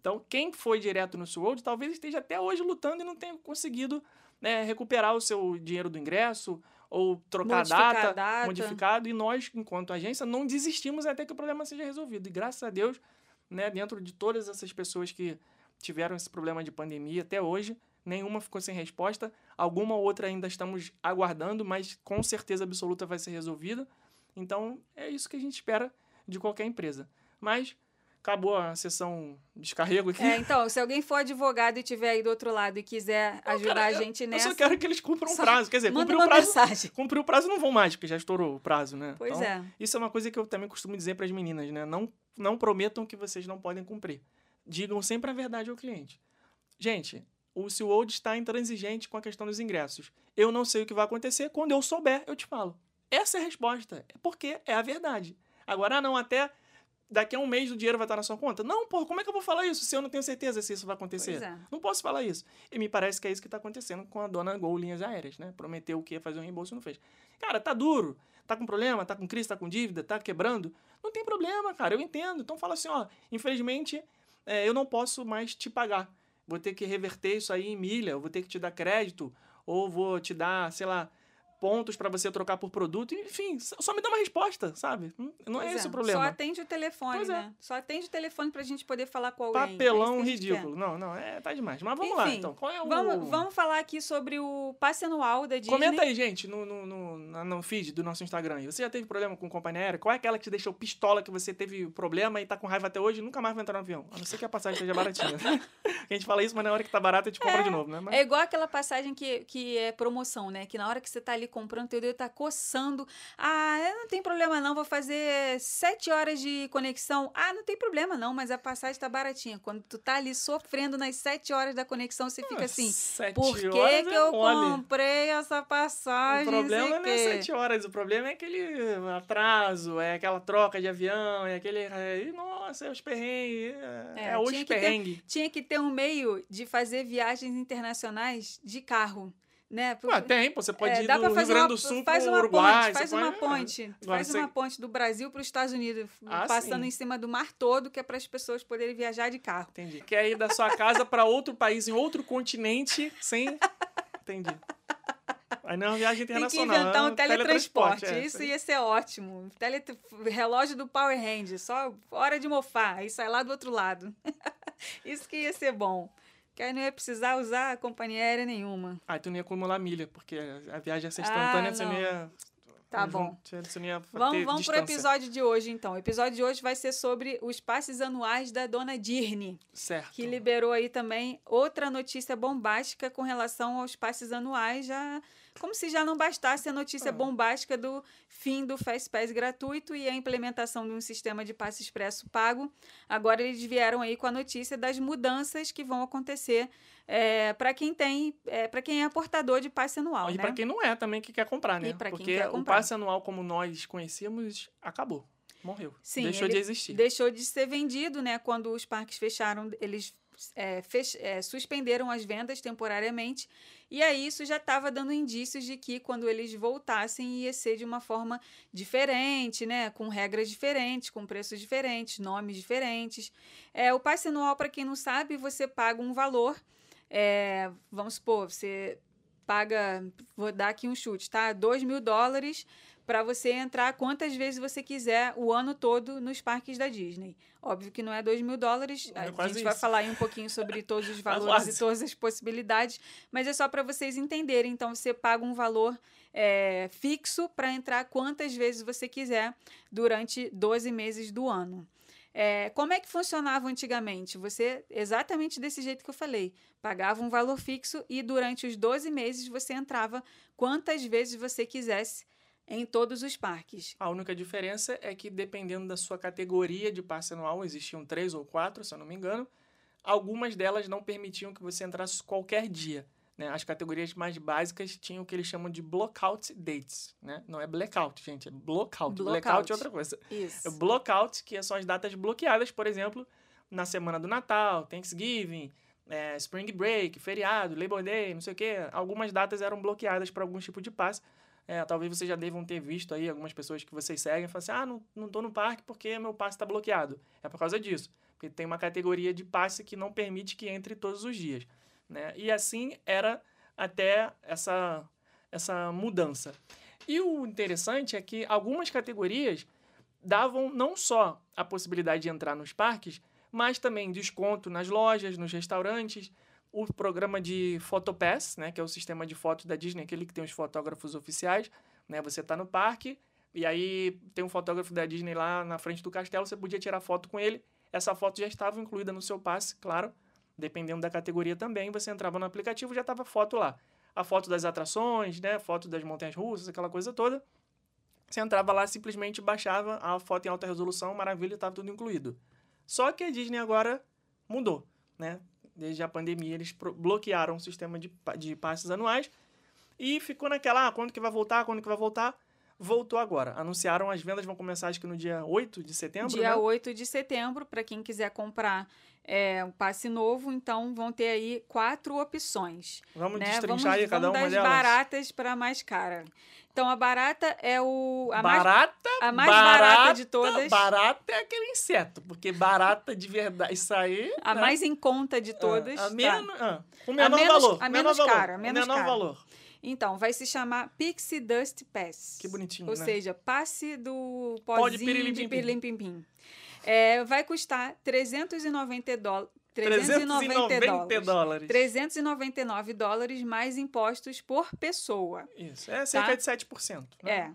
B: Então, quem foi direto no SeaWorld talvez esteja até hoje lutando e não tenha conseguido né, recuperar o seu dinheiro do ingresso ou trocar a data,
A: a data,
B: modificado, e nós, enquanto agência, não desistimos até que o problema seja resolvido. E graças a Deus, né, dentro de todas essas pessoas que tiveram esse problema de pandemia até hoje, nenhuma ficou sem resposta, alguma outra ainda estamos aguardando, mas com certeza absoluta vai ser resolvida. Então, é isso que a gente espera de qualquer empresa. Mas acabou a sessão descarrego aqui.
A: É, então, se alguém for advogado e tiver aí do outro lado e quiser
B: Não,
A: ajudar
B: cara,
A: a gente nessa.
B: Eu só quero que eles cumpram o prazo. Quer dizer, cumprir o prazo.
A: mensagem.
B: Cumprir o prazo não vão mais, porque já estourou o prazo, né?
A: Pois
B: Então,
A: é.
B: Isso é uma coisa que eu também costumo dizer para as meninas, né? Não, não prometam que vocês não podem cumprir. Digam sempre a verdade ao cliente. Gente, o SeaWorld está intransigente com a questão dos ingressos. Eu não sei o que vai acontecer. Quando eu souber, eu te falo. Essa é a resposta. É porque é a verdade. Agora, ah, não, até daqui a um mês o dinheiro vai estar na sua conta. Não, pô, como é que eu vou falar isso se eu não tenho certeza se isso vai acontecer?
A: É.
B: Não posso falar isso. E me parece que é isso que está acontecendo com a dona Gol Linhas Aéreas, né? Prometeu que ia fazer um reembolso e não fez. Cara, tá duro. Tá com problema, tá com crise, tá com dívida, tá quebrando. Não tem problema, cara, eu entendo. Então fala assim, ó, infelizmente é, eu não posso mais te pagar. Vou ter que reverter isso aí em milha, eu vou ter que te dar crédito, ou vou te dar, sei lá, pontos para você trocar por produto. Enfim, só me dá uma resposta, sabe? Não
A: Pois
B: é esse
A: é,
B: o problema.
A: Só atende o telefone,
B: Pois é.
A: né? Só atende o telefone pra gente poder falar com alguém. É
B: Papelão
A: gente
B: ridículo. Não, não, é, tá demais. Mas vamos lá,
A: Enfim,
B: então. Qual é o...
A: Vamos, vamos falar aqui sobre o passe anual da Disney.
B: Comenta aí, gente, no, no, no, na- no feed do nosso Instagram. Você já teve problema com companhia aérea? Qual é aquela que te deixou pistola, que você teve problema e tá com raiva até hoje e nunca mais vai entrar no avião? A não ser que a passagem esteja baratinha. a gente fala isso, mas na hora que tá barata, a gente compra de novo, né? Mas-
A: É igual aquela passagem que, que é promoção, né? Que na hora que você tá ali comprando, teu dedo tá coçando. Ah, não tem problema não, vou fazer sete horas de conexão. Ah, não tem problema não, mas a passagem tá baratinha. Quando tu tá ali sofrendo nas sete horas da conexão, você fica assim,
B: Sete
A: por que, que
B: é
A: eu
B: mole.
A: comprei essa
B: O
A: passagem?
B: problema
A: sei
B: não é sete horas, o problema é aquele atraso, é aquela troca de avião, é aquele. É, nossa, é os perrengues. É,
A: É,
B: é os
A: ter-
B: perrengues.
A: Tinha que ter um meio de fazer viagens internacionais de carro, né? Por-
B: Ué, tem, você pode
A: É,
B: ir do Rio Grande do Sul
A: faz
B: pro
A: uma
B: Uruguai.
A: ponte, faz
B: você
A: uma
B: pode-
A: ponte,
B: Agora
A: faz
B: você-
A: uma ponte do Brasil para os Estados Unidos,
B: Ah,
A: passando
B: sim.
A: em cima do mar todo, que é para as pessoas poderem viajar de carro.
B: Entendi. Quer ir da sua casa pra outro país, em outro continente, sem. Entendi. Aí não é uma viagem
A: Tem que
B: internacional.
A: inventar
B: é
A: um teletransporte.
B: é.
A: Isso ia ser ótimo. Tele... Relógio do Power Ranger, só hora de mofar, aí sai lá do outro lado. Isso que ia ser bom. Que aí não ia precisar usar companhia aérea nenhuma.
B: Aí tu não ia acumular milha, porque a viagem ia ser
A: Ah,
B: instantânea, você não ia.
A: Tá bom. Vamos, vamos pro
B: distância.
A: episódio de hoje, então. O episódio de hoje vai ser sobre os passes anuais da dona Disney.
B: Certo.
A: que liberou aí também outra notícia bombástica com relação aos passes anuais, já como se já não bastasse a notícia
B: Ah.
A: bombástica do fim do Fastpass gratuito e a implementação de um sistema de passe expresso pago. Agora eles vieram aí com a notícia das mudanças que vão acontecer para quem tem, para quem é portador de passe anual,
B: E
A: né?
B: pra quem não é também que quer comprar, né?
A: E
B: Porque
A: quer
B: o
A: comprar.
B: passe anual como nós conhecíamos acabou. Morreu.
A: Sim,
B: Deixou de existir.
A: Deixou de ser vendido, né? Quando os parques fecharam, eles é, fech- é, suspenderam as vendas temporariamente. E aí isso já estava dando indícios de que quando eles voltassem ia ser de uma forma diferente, né? Com regras diferentes, com preços diferentes, nomes diferentes. É, o passe anual, para quem não sabe, você paga um valor. é, vamos supor, você paga, vou dar aqui um chute, tá? 2 mil dólares para você entrar quantas vezes você quiser o ano todo nos parques da Disney. Óbvio que não é 2 mil dólares,
B: É
A: a gente vai
B: isso.
A: falar aí um pouquinho sobre todos os valores e todas as possibilidades, mas é só para vocês entenderem. Então, você paga um valor é, fixo para entrar quantas vezes você quiser durante 12 meses do ano. É, como é que funcionava antigamente? Você, exatamente desse jeito que eu falei, pagava um valor fixo e durante os 12 meses você entrava quantas vezes você quisesse em todos os parques.
B: A única diferença é que, dependendo da sua categoria de passe anual, existiam três ou quatro, se eu não me engano, algumas delas não permitiam que você entrasse qualquer dia. Né? As categorias mais básicas tinham o que eles chamam de blockout dates. Né? Não é blackout, gente, é blockout.
A: Blockout.
B: Blackout é outra coisa.
A: Isso.
B: É blockout, que são as datas bloqueadas, por exemplo, na semana do Natal, Thanksgiving, é, Spring Break, feriado, Labor Day, não sei o quê. Algumas datas eram bloqueadas para algum tipo de passe. É, talvez vocês já devam ter visto aí algumas pessoas que vocês seguem e falam assim: ah, não, não tô no parque porque meu passe está bloqueado. É por causa disso. Porque tem uma categoria de passe que não permite que entre todos os dias. Né? E assim era até essa, essa mudança. E o interessante é que algumas categorias davam não só a possibilidade de entrar nos parques, mas também desconto nas lojas, nos restaurantes, o programa de Photopass, né, que é o sistema de fotos da Disney, aquele que tem os fotógrafos oficiais, né, você está no parque e aí tem um fotógrafo da Disney lá na frente do castelo, você podia tirar foto com ele, essa foto já estava incluída no seu passe, claro, dependendo da categoria também, você entrava no aplicativo já estava a foto lá. A foto das atrações, né, foto das montanhas russas, aquela coisa toda. Você entrava lá, simplesmente baixava a foto em alta resolução, maravilha, estava tudo incluído. Só que a Disney agora mudou, né? Desde a pandemia, eles bloquearam o sistema de, de passes anuais e ficou naquela, ah, quando que vai voltar, quando que vai voltar? Voltou agora. Anunciaram, as vendas vão começar acho que no dia 8 de setembro,
A: Dia
B: né?
A: 8 de setembro, para quem quiser comprar é, um passe novo, então vão ter aí quatro opções.
B: Vamos
A: né?
B: destrinchar
A: vamos,
B: aí cada
A: vamos
B: uma
A: das
B: delas.
A: baratas para mais cara. Então a barata é o a mais
B: barata,
A: a mais barata de todas.
B: Barata é aquele inseto, porque barata de verdade, isso aí...
A: a
B: né?
A: mais em conta de todas.
B: Ah, a
A: tá?
B: men- ah, o menor
A: menos-
B: valor.
A: a
B: menor
A: menos
B: valor,
A: cara,
B: o
A: menos
B: menor
A: cara.
B: valor.
A: Então, vai se chamar Pixie Dust Pass.
B: Que bonitinho,
A: Ou
B: né?
A: seja, passe do pozinho de
B: pirilim-pim-pim.
A: pirilim-pim-pim. É, vai custar 390 dólares. 390 dólares. 399 dólares mais impostos por pessoa.
B: Isso, é cerca
A: Tá?
B: de 7%. Né?
A: É.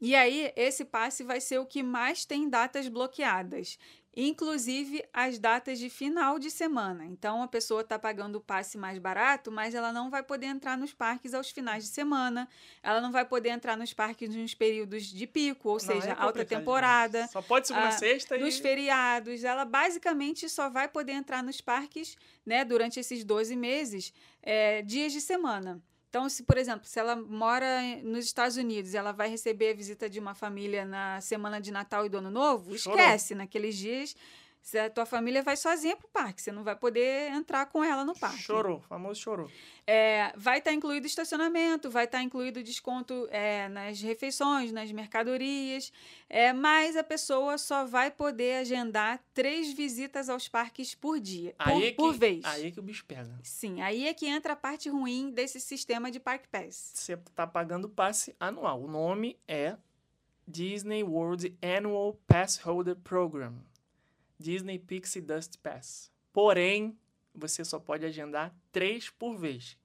A: E aí, esse passe vai ser o que mais tem datas bloqueadas. Inclusive as datas de final de semana. Então a pessoa está pagando o passe mais barato, mas ela não vai poder entrar nos parques aos finais de semana, ela não vai poder entrar nos parques nos períodos de pico, ou
B: Não,
A: seja,
B: é
A: alta temporada.
B: Só pode segunda,
A: Ah,
B: sexta
A: Nos
B: e...
A: feriados, ela basicamente só vai poder entrar nos parques, né, durante esses 12 meses, é, dias de semana. Então, se, por exemplo, se ela mora nos Estados Unidos e ela vai receber a visita de uma família na semana de Natal e do Ano Novo,
B: Chorou.
A: esquece, naqueles dias, se a tua família vai sozinha pro parque, você não vai poder entrar com ela no parque.
B: Chorou, famoso chorou.
A: É, vai estar incluído estacionamento, vai estar incluído desconto é, nas refeições, nas mercadorias, é, mas a pessoa só vai poder agendar três visitas aos parques por dia, por,
B: Aí é que,
A: por vez.
B: Aí é que o bicho pega.
A: Sim, aí é que entra a parte ruim desse sistema de Park Pass.
B: Você tá pagando passe anual. O nome é Disney World Annual Pass Holder Program. Disney Pixie Dust Pass. Porém, você só pode agendar três por vez.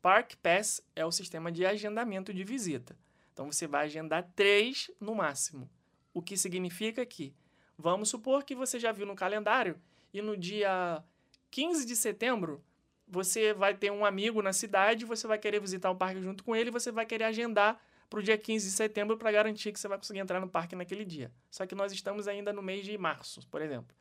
B: Park Pass é o sistema de agendamento de visita. Então você vai agendar três no máximo. O que significa que, vamos supor que você já viu no calendário e no dia 15 de setembro você vai ter um amigo na cidade, você vai querer visitar o parque junto com ele, você vai querer agendar para o dia 15 de setembro para garantir que você vai conseguir entrar no parque naquele dia. Só que nós estamos ainda no mês de março, por exemplo.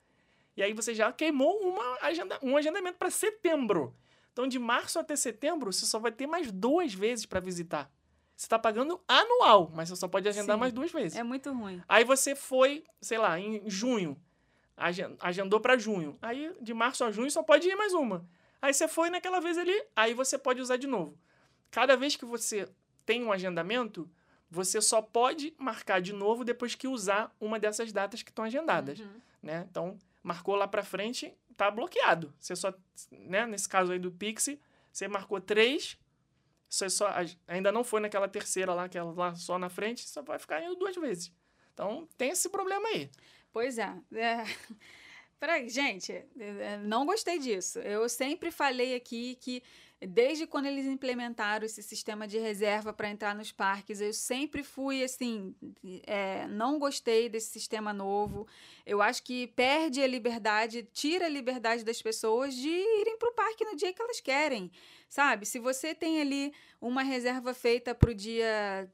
B: E aí você já queimou uma agenda, um agendamento para setembro. Então, de março até setembro, você só vai ter mais duas vezes para visitar. Você está pagando anual, mas você só pode agendar
A: Sim.
B: mais duas vezes.
A: É muito ruim.
B: Aí você foi, sei lá, em junho. agen- Agendou para junho. Aí de março a junho só pode ir mais uma. Aí você foi naquela vez ali, aí você pode usar de novo. Cada vez que você tem um agendamento, você só pode marcar de novo depois que usar uma dessas datas que estão agendadas,
A: Uhum.
B: né? Então, marcou lá para frente, tá bloqueado. Você só, né, nesse caso aí do Pixie, você marcou três, você só ainda não foi naquela terceira lá, aquela lá só na frente, só vai ficar indo duas vezes. Então, tem esse problema aí.
A: Pois é. é. Pra, gente, é, é, não gostei disso. Eu sempre falei aqui que, desde quando eles implementaram esse sistema de reserva para entrar nos parques, eu sempre fui assim. é, não gostei desse sistema novo. Eu acho que perde a liberdade, tira a liberdade das pessoas de irem para o parque no dia que elas querem. Sabe? Se você tem ali uma reserva feita para o dia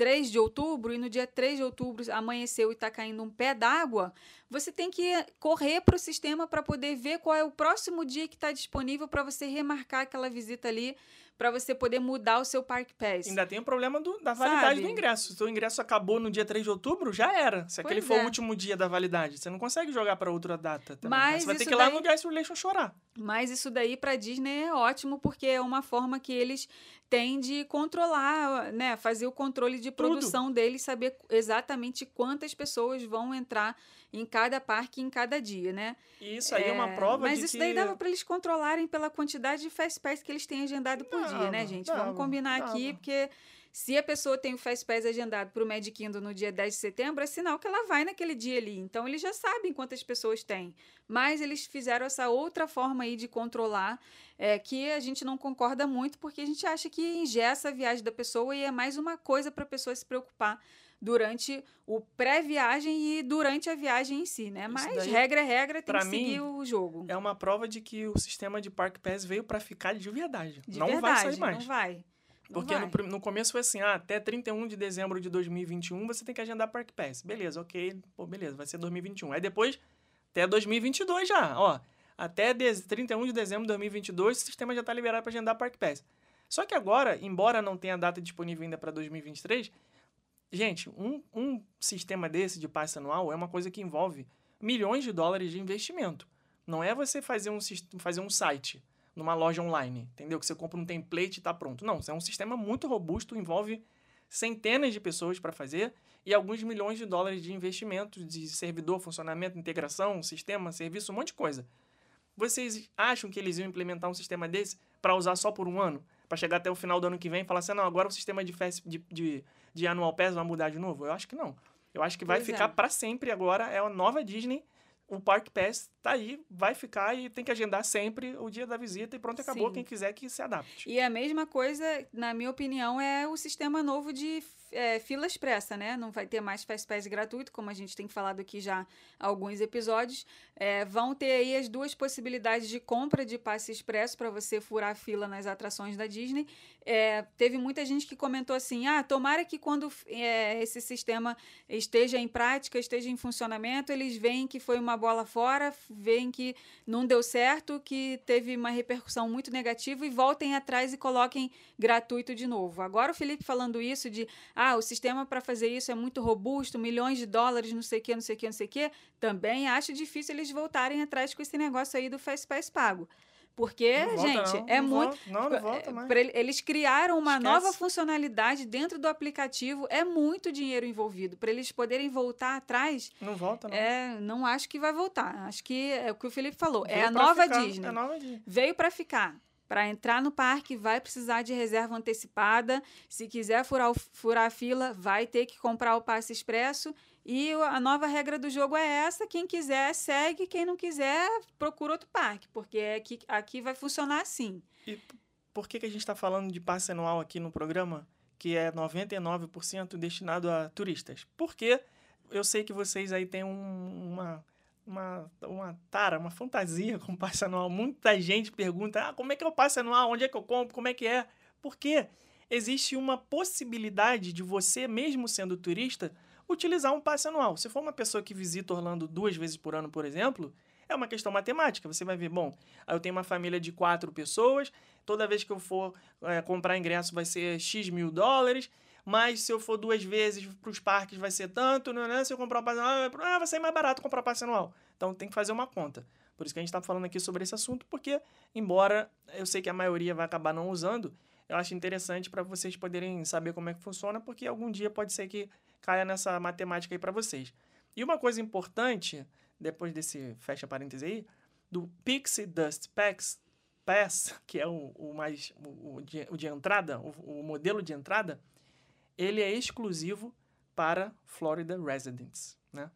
A: 3 de outubro e no dia 3 de outubro amanheceu e está caindo um pé d'água, você tem que correr para o sistema para poder ver qual é o próximo dia que está disponível para você remarcar aquela visita ali, para você poder mudar o seu Park Pass.
B: Ainda tem o problema do- da validade
A: Sabe?
B: do ingresso. Se o ingresso acabou no dia 3 de outubro, já era. Se aquele
A: Pois
B: for
A: é.
B: o último dia da validade, você não consegue jogar para outra data. Também.
A: Mas
B: Você vai ter que ir lá
A: daí-
B: no Guest Relation chorar.
A: Mas isso daí para Disney é ótimo porque é uma forma que eles têm de controlar, né, fazer o controle de produção deles, saber exatamente quantas pessoas vão entrar em cada parque em cada dia, né?
B: E isso aí é, uma prova
A: Mas
B: de
A: isso
B: que...
A: daí dava para eles controlarem pela quantidade de Fast Pass que eles têm agendado por dia, né, gente?
B: dava,
A: Vamos combinar aqui, porque se a pessoa tem o Fast Pass agendado para o Kingdom no dia 10 de setembro, é sinal que ela vai naquele dia ali. Então, eles já sabem quantas pessoas tem. Mas eles fizeram essa outra forma aí de controlar, é, que a gente não concorda muito, porque a gente acha que engessa a viagem da pessoa e é mais uma coisa para a pessoa se preocupar durante o pré-viagem e durante a viagem em si, né? Mas
B: daí,
A: regra é regra, tem que seguir
B: mim,
A: o jogo.
B: É uma prova de que o sistema de Park Pass veio para ficar de verdade.
A: De
B: não
A: verdade,
B: vai sair mais.
A: não vai.
B: Porque no, no começo foi assim, ah, até 31 de dezembro de 2021 você tem que agendar Park Pass. Beleza, ok. Pô, beleza, vai ser 2021. Aí depois, até 2022 já, ó. Até de- 31 de dezembro de 2022 o sistema já está liberado para agendar Park Pass. Só que agora, embora não tenha data disponível ainda para 2023, gente, um, um sistema desse de passe anual é uma coisa que envolve milhões de dólares de investimento. Não é você fazer um, fazer um site numa loja online, entendeu? Que você compra um template e está pronto. Não, isso é um sistema muito robusto, envolve centenas de pessoas para fazer e alguns milhões de dólares de investimento de servidor, funcionamento, integração, sistema, serviço, um monte de coisa. Vocês acham que eles iam implementar um sistema desse para usar só por um ano? Para chegar até o final do ano que vem e falar assim, não, agora o sistema de, fast, de, de, de Annual Pass vai mudar de novo? Eu acho que não. Eu acho que vai
A: Pois é.
B: ficar para sempre agora, é a nova Disney. O Park Pass tá aí, vai ficar e tem que agendar sempre o dia da visita e pronto, acabou.
A: Sim.
B: Quem quiser que se adapte.
A: E a mesma coisa, na minha opinião, é o sistema novo de é, fila expressa, né? Não vai ter mais Fast Pass gratuito, como a gente tem falado aqui já há alguns episódios. É, vão ter aí as duas possibilidades de compra de passe expresso para você furar a fila nas atrações da Disney. É, teve muita gente que comentou assim: ah, tomara que quando é, esse sistema esteja em prática, esteja em funcionamento, eles veem que foi uma bola fora, veem que não deu certo, que teve uma repercussão muito negativa e voltem atrás e coloquem gratuito de novo. Agora o Felipe falando isso de ah, o sistema para fazer isso é muito robusto, milhões de dólares, não sei o que, não sei o que, não sei o que, também acho difícil eles voltarem atrás com esse negócio aí do Fast Pass pago. Porque,
B: Não volta,
A: gente,
B: não.
A: é
B: Não
A: muito.
B: volta. Não, não volta
A: é,
B: mais.
A: Eles criaram uma
B: Esquece.
A: nova funcionalidade dentro do aplicativo, é muito dinheiro envolvido. Para eles poderem voltar atrás,
B: Não volta, não.
A: é, não acho que vai voltar. Acho que é o que o Felipe falou. é
B: Veio
A: a
B: pra
A: nova
B: ficar.
A: Disney.
B: É a nova Disney.
A: Veio para ficar. Para entrar no parque, vai precisar de reserva antecipada. Se quiser furar, furar a fila, vai ter que comprar o passe expresso. E a nova regra do jogo é essa: quem quiser segue, quem não quiser procura outro parque, porque aqui, aqui vai funcionar assim.
B: E por que, que a gente está falando de passe anual aqui no programa, que é 99% destinado a turistas? Porque eu sei que vocês aí têm um- uma, uma, uma tara, uma fantasia com passe anual. Muita gente pergunta, ah, como é que é o passe anual? Onde é que eu compro? Como é que é? Porque existe uma possibilidade de você, mesmo sendo turista, utilizar um passe anual. Se for uma pessoa que visita Orlando duas vezes por ano, por exemplo, é uma questão matemática. Você vai ver, bom, eu tenho uma família de quatro pessoas, toda vez que eu for é, comprar ingresso vai ser X mil dólares, mas se eu for duas vezes para os parques vai ser tanto, não é? se eu comprar um passe anual, ah, vai sair mais barato comprar passe anual. Então tem que fazer uma conta. Por isso que a gente está falando aqui sobre esse assunto, porque, embora eu sei que a maioria vai acabar não usando, eu acho interessante para vocês poderem saber como é que funciona, porque algum dia pode ser que caia nessa matemática aí para vocês. E uma coisa importante, depois desse fecha parênteses aí, do Pixie Dust Pass, Pass que é o, o mais o, o de, o de entrada, o, o modelo de entrada, ele é exclusivo para Florida Residents, né?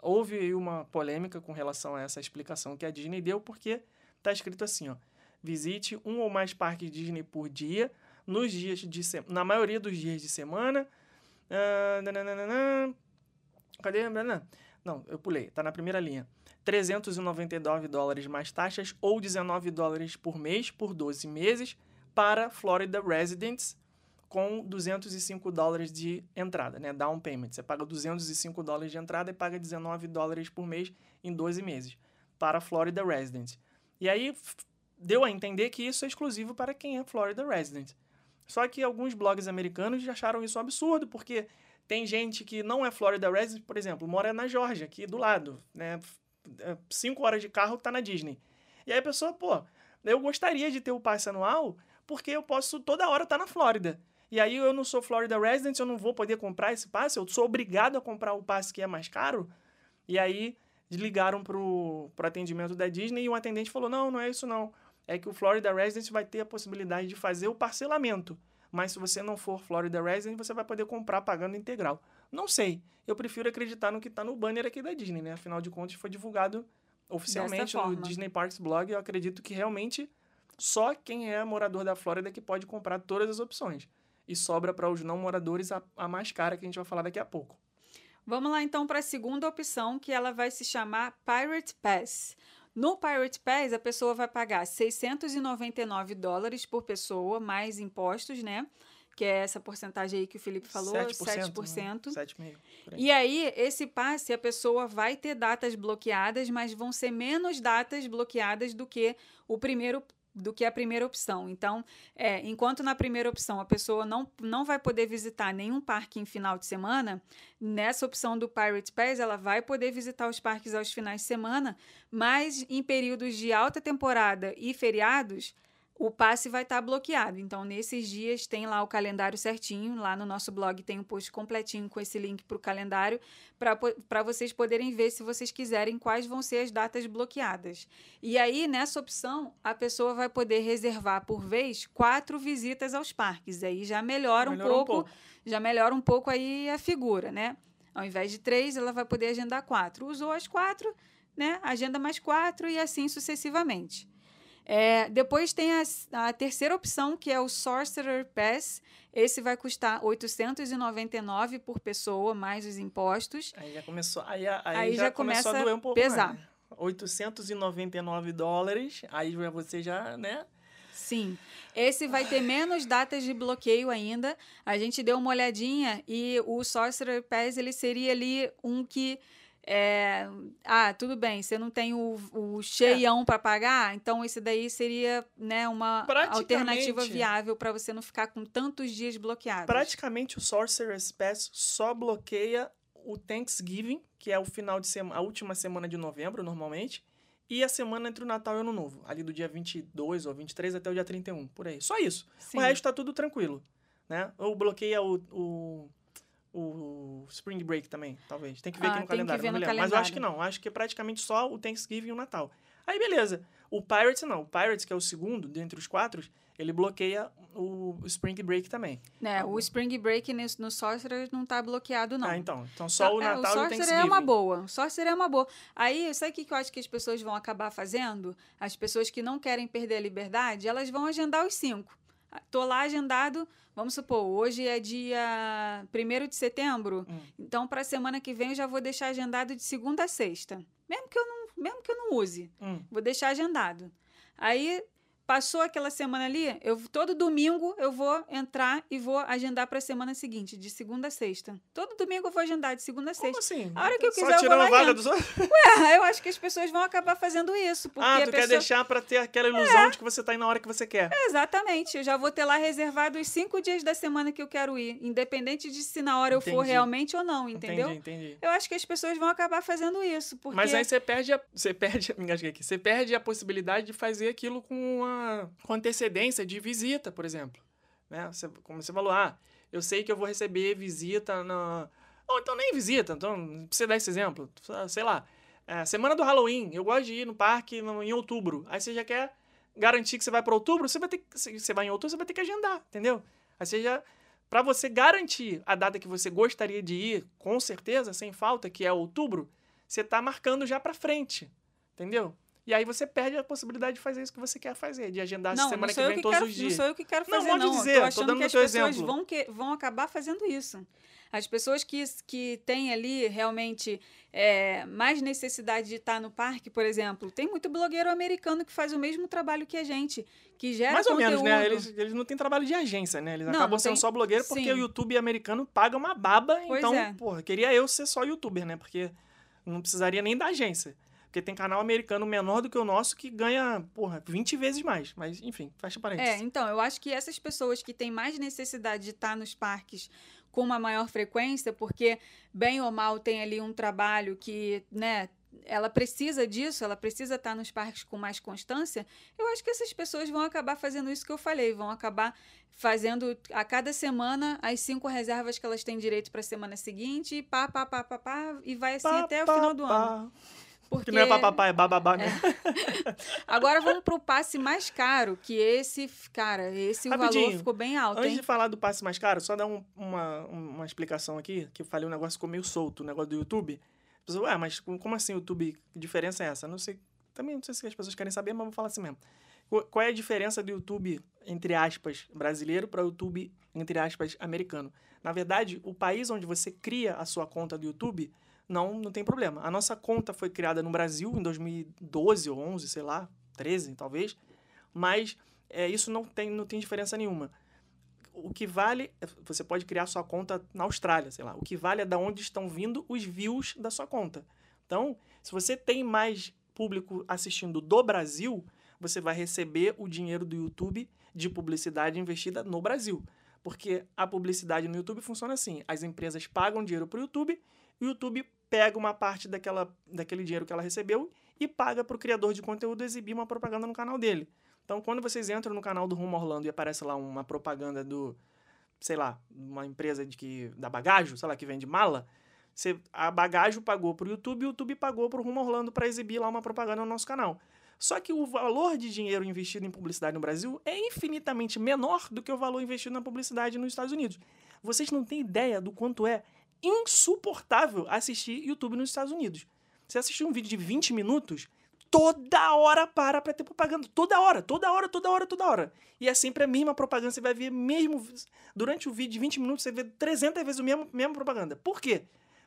B: Houve uma polêmica com relação a essa explicação que a Disney deu, porque tá escrito assim, ó: visite um ou mais parques Disney por dia, nos dias de se... na maioria dos dias de semana. Ah. Cadê? Não, eu pulei, tá na primeira linha. 399 dólares mais taxas ou 19 dólares por mês por 12 meses para Florida Residents com 205 dólares de entrada, né? Down payment. Você paga 205 dólares de entrada e paga 19 dólares por mês em 12 meses para Florida Residents. E aí deu a entender que isso é exclusivo para quem é Florida Resident. Só que alguns blogs americanos acharam isso absurdo, porque tem gente que não é Florida Resident, por exemplo, mora na Georgia, aqui do lado, né? É, Cinco horas de carro tá na Disney. E aí a pessoa, pô, eu gostaria de ter o passe anual, porque eu posso toda hora estar na Flórida. E aí eu não sou Florida Resident, eu não vou poder comprar esse passe, eu sou obrigado a comprar o passe que é mais caro. E aí ligaram pro, pro atendimento da Disney e o atendente falou: não, não é isso não. É que o Florida Resident vai ter a possibilidade de fazer o parcelamento. Mas se você não for Florida Resident, você vai poder comprar pagando integral. Não sei. Eu prefiro acreditar no que está no banner aqui da Disney, né? Afinal de contas, foi divulgado oficialmente no. Disney Parks Blog. Eu acredito que realmente só quem é morador da Flórida que pode comprar todas as opções. E sobra para os não moradores a, a mais cara que a gente vai falar daqui a pouco.
A: Vamos lá então para a segunda opção, que ela vai se chamar Pirate Pass. No Pirate Pass, a pessoa vai pagar 699 dólares por pessoa, mais impostos, né? Que é essa porcentagem aí que o Felipe falou, 7%.
B: 7%. 7,5%. por aí.
A: E aí, esse passe, a pessoa vai ter datas bloqueadas, mas vão ser menos datas bloqueadas do que o primeiro do que a primeira opção. Então, é, enquanto na primeira opção a pessoa não, não vai poder visitar nenhum parque em final de semana, nessa opção do Pirate Pass ela vai poder visitar os parques aos finais de semana, mas em períodos de alta temporada e feriados, o passe vai estar bloqueado. Então, nesses dias, tem lá o calendário certinho. Lá no nosso blog tem um post completinho com esse link para o calendário, para vocês poderem ver, se vocês quiserem, quais vão ser as datas bloqueadas. E aí, nessa opção, a pessoa vai poder reservar por vez quatro visitas aos parques. Aí já melhora,
B: Melhora
A: um, pouco, já melhora um pouco aí a figura, né? Ao invés de três, ela vai poder agendar quatro. Usou as quatro, né? Agenda mais quatro e assim sucessivamente. É, depois tem a, a terceira opção, que é o Sorcerer Pass. Esse vai custar 899 por pessoa, mais os impostos.
B: Aí já começou, aí, aí,
A: Aí
B: já,
A: já
B: começou
A: começa
B: a doer um pouco
A: pesar.
B: mais. 899 dólares, aí você já, né?
A: Sim. Esse vai ter menos datas de bloqueio ainda. A gente deu uma olhadinha e o Sorcerer Pass ele seria ali um que é, ah, tudo bem, você não tem o, o cheião para pagar, então esse daí seria né, uma alternativa viável para você não ficar com tantos dias bloqueados.
B: Praticamente o Sorcerer's Pass só bloqueia o Thanksgiving, que é o final de semana, a última semana de novembro, normalmente, e a semana entre o Natal e o Ano Novo, ali do dia 22 ou 23 até o dia 31, por aí. Só isso.
A: Sim.
B: O resto tá tudo tranquilo, né? Ou bloqueia o, o, o Spring Break também, talvez. Tem que ver
A: Ah,
B: aqui no calendário, não me lembro. Mas eu acho que
A: calendário.
B: não. Acho que é praticamente só o Thanksgiving e o Natal. Aí, beleza. O Pirates não. O Pirates, que é o segundo dentre os quatro, ele bloqueia o Spring Break também.
A: né, o Spring Break no, no Sorcerer não tá bloqueado, não.
B: Ah, então. Então só o
A: É,
B: Natal e o
A: Sorcerer é uma boa. O Sorcerer é uma boa. Aí, sabe o que eu acho que as pessoas vão acabar fazendo? As pessoas que não querem perder a liberdade, elas vão agendar os cinco. Ah, Tô lá agendado, vamos supor, hoje é dia 1 de setembro,
B: Hum.
A: então para a semana que vem eu já vou deixar agendado de segunda a sexta. Mesmo que eu não, mesmo que eu não use,
B: Hum.
A: vou deixar agendado. Aí passou aquela semana ali, eu todo domingo eu vou entrar e vou agendar para a semana seguinte, de segunda a sexta. Todo domingo eu vou agendar de segunda a
B: Como
A: sexta.
B: assim?
A: A hora que eu
B: Só
A: quiser, eu vou lá
B: a vaga dos outros?
A: É, eu acho que as pessoas vão acabar fazendo isso, porque
B: Ah, tu quer
A: pessoa...
B: deixar pra ter aquela ilusão de que você tá indo na hora que você quer.
A: Exatamente, eu já vou ter lá reservado os cinco dias da semana que eu quero ir, independente de se na hora eu for
B: Entendi.
A: realmente ou não, entendeu?
B: Entendi, entendi.
A: Eu acho que as pessoas vão acabar fazendo isso, porque
B: Mas aí você perde a. Você perde. Me engasguei aqui. Você perde a possibilidade de fazer aquilo com, a, com antecedência de visita, por exemplo. Né? Você, como você falou, ah, eu sei que eu vou receber visita na. Ou então nem visita, então não precisa dar esse exemplo. Sei lá. é, semana do Halloween, eu gosto de ir no parque no- em outubro. Aí você já quer garantir que você vai para outubro, você vai ter que. Você vai em outubro, você vai ter que agendar, entendeu? Aí você já. Pra você garantir a data que você gostaria de ir, com certeza, sem falta, que é outubro, você tá marcando já pra frente, entendeu? E aí você perde a possibilidade de fazer isso que você quer fazer, de agendar
A: não,
B: semana
A: não
B: que vem
A: que
B: todos
A: quero,
B: os
A: não
B: dias.
A: sou eu que quero
B: Não,
A: fazer
B: pode
A: não.
B: dizer,
A: eu
B: tô
A: tô achando
B: dando
A: que as
B: teu
A: pessoas
B: exemplo.
A: vão que vão acabar fazendo isso. As pessoas que, que têm ali realmente é, mais necessidade de estar no parque, por exemplo, tem muito blogueiro americano que faz o mesmo trabalho que a gente, que gera
B: Mais ou
A: conteúdo.
B: menos, né? Eles, eles não têm trabalho de agência, né? Eles
A: Não,
B: acabam
A: não
B: sendo
A: tem-
B: só blogueiro porque
A: Sim.
B: o YouTube americano paga uma baba.
A: Pois
B: então,
A: é.
B: porra, queria eu ser só youtuber, né? Porque não precisaria nem da agência. Porque tem canal americano menor do que o nosso que ganha, porra, 20 vezes mais. Mas, enfim, fecha
A: É,
B: parênteses.
A: então, eu acho que essas pessoas que têm mais necessidade de estar nos parques com uma maior frequência, porque bem ou mal tem ali um trabalho que, né, ela precisa disso, ela precisa estar nos parques com mais constância, eu acho que essas pessoas vão acabar fazendo isso que eu falei, vão acabar fazendo a cada semana as cinco reservas que elas têm direito para a semana seguinte, e pá, pá, pá, pá, pá, e vai assim
B: Pá,
A: até o
B: pá,
A: final do
B: pá.
A: ano. Porque...
B: Que não é papapá, é bababá, né?
A: Agora vamos pro passe mais caro, que esse, cara, esse o valor
B: Rapidinho,
A: ficou bem alto,
B: Antes
A: hein?
B: de falar do passe mais caro, só dar um- uma, uma explicação aqui, que eu falei um negócio ficou meio solto, o negócio do YouTube. As pessoas, ué, mas como assim YouTube? Que diferença é essa? Não sei. Também não sei se as pessoas querem saber, mas vou falar assim mesmo. Qu- Qual é a diferença do YouTube, entre aspas, brasileiro para o YouTube, entre aspas, americano? Na verdade, o país onde você cria a sua conta do YouTube, não, não tem problema. A nossa conta foi criada no Brasil em 2012 ou 11, sei lá, 13 talvez, mas é, isso não tem, não tem diferença nenhuma. O que vale, é- você pode criar sua conta na Austrália, sei lá. O que vale é da onde estão vindo os views da sua conta. Então, se você tem mais público assistindo do Brasil, você vai receber o dinheiro do YouTube de publicidade investida no Brasil. Porque a publicidade no YouTube funciona assim: as empresas pagam dinheiro para o YouTube, o YouTube pega uma parte daquela, daquele dinheiro que ela recebeu e paga para o criador de conteúdo exibir uma propaganda no canal dele. Então, quando vocês entram no canal do Rumo Orlando e aparece lá uma propaganda do, sei lá, uma empresa de que da Bagajo, sei lá, que vende mala, você, a Bagajo pagou para o YouTube e o YouTube pagou para o Rumo Orlando para exibir lá uma propaganda no nosso canal. Só que o valor de dinheiro investido em publicidade no Brasil é infinitamente menor do que o valor investido na publicidade nos Estados Unidos. Vocês não têm ideia do quanto é insuportável assistir YouTube nos Estados Unidos. Você assistir um vídeo de 20 minutos, toda hora para pra ter propaganda. Toda hora, toda hora, toda hora, toda hora. E é sempre a mesma propaganda. Você vai ver mesmo. Durante o vídeo de 20 minutos, você vê 300 vezes a mesma, mesma propaganda. Por quê?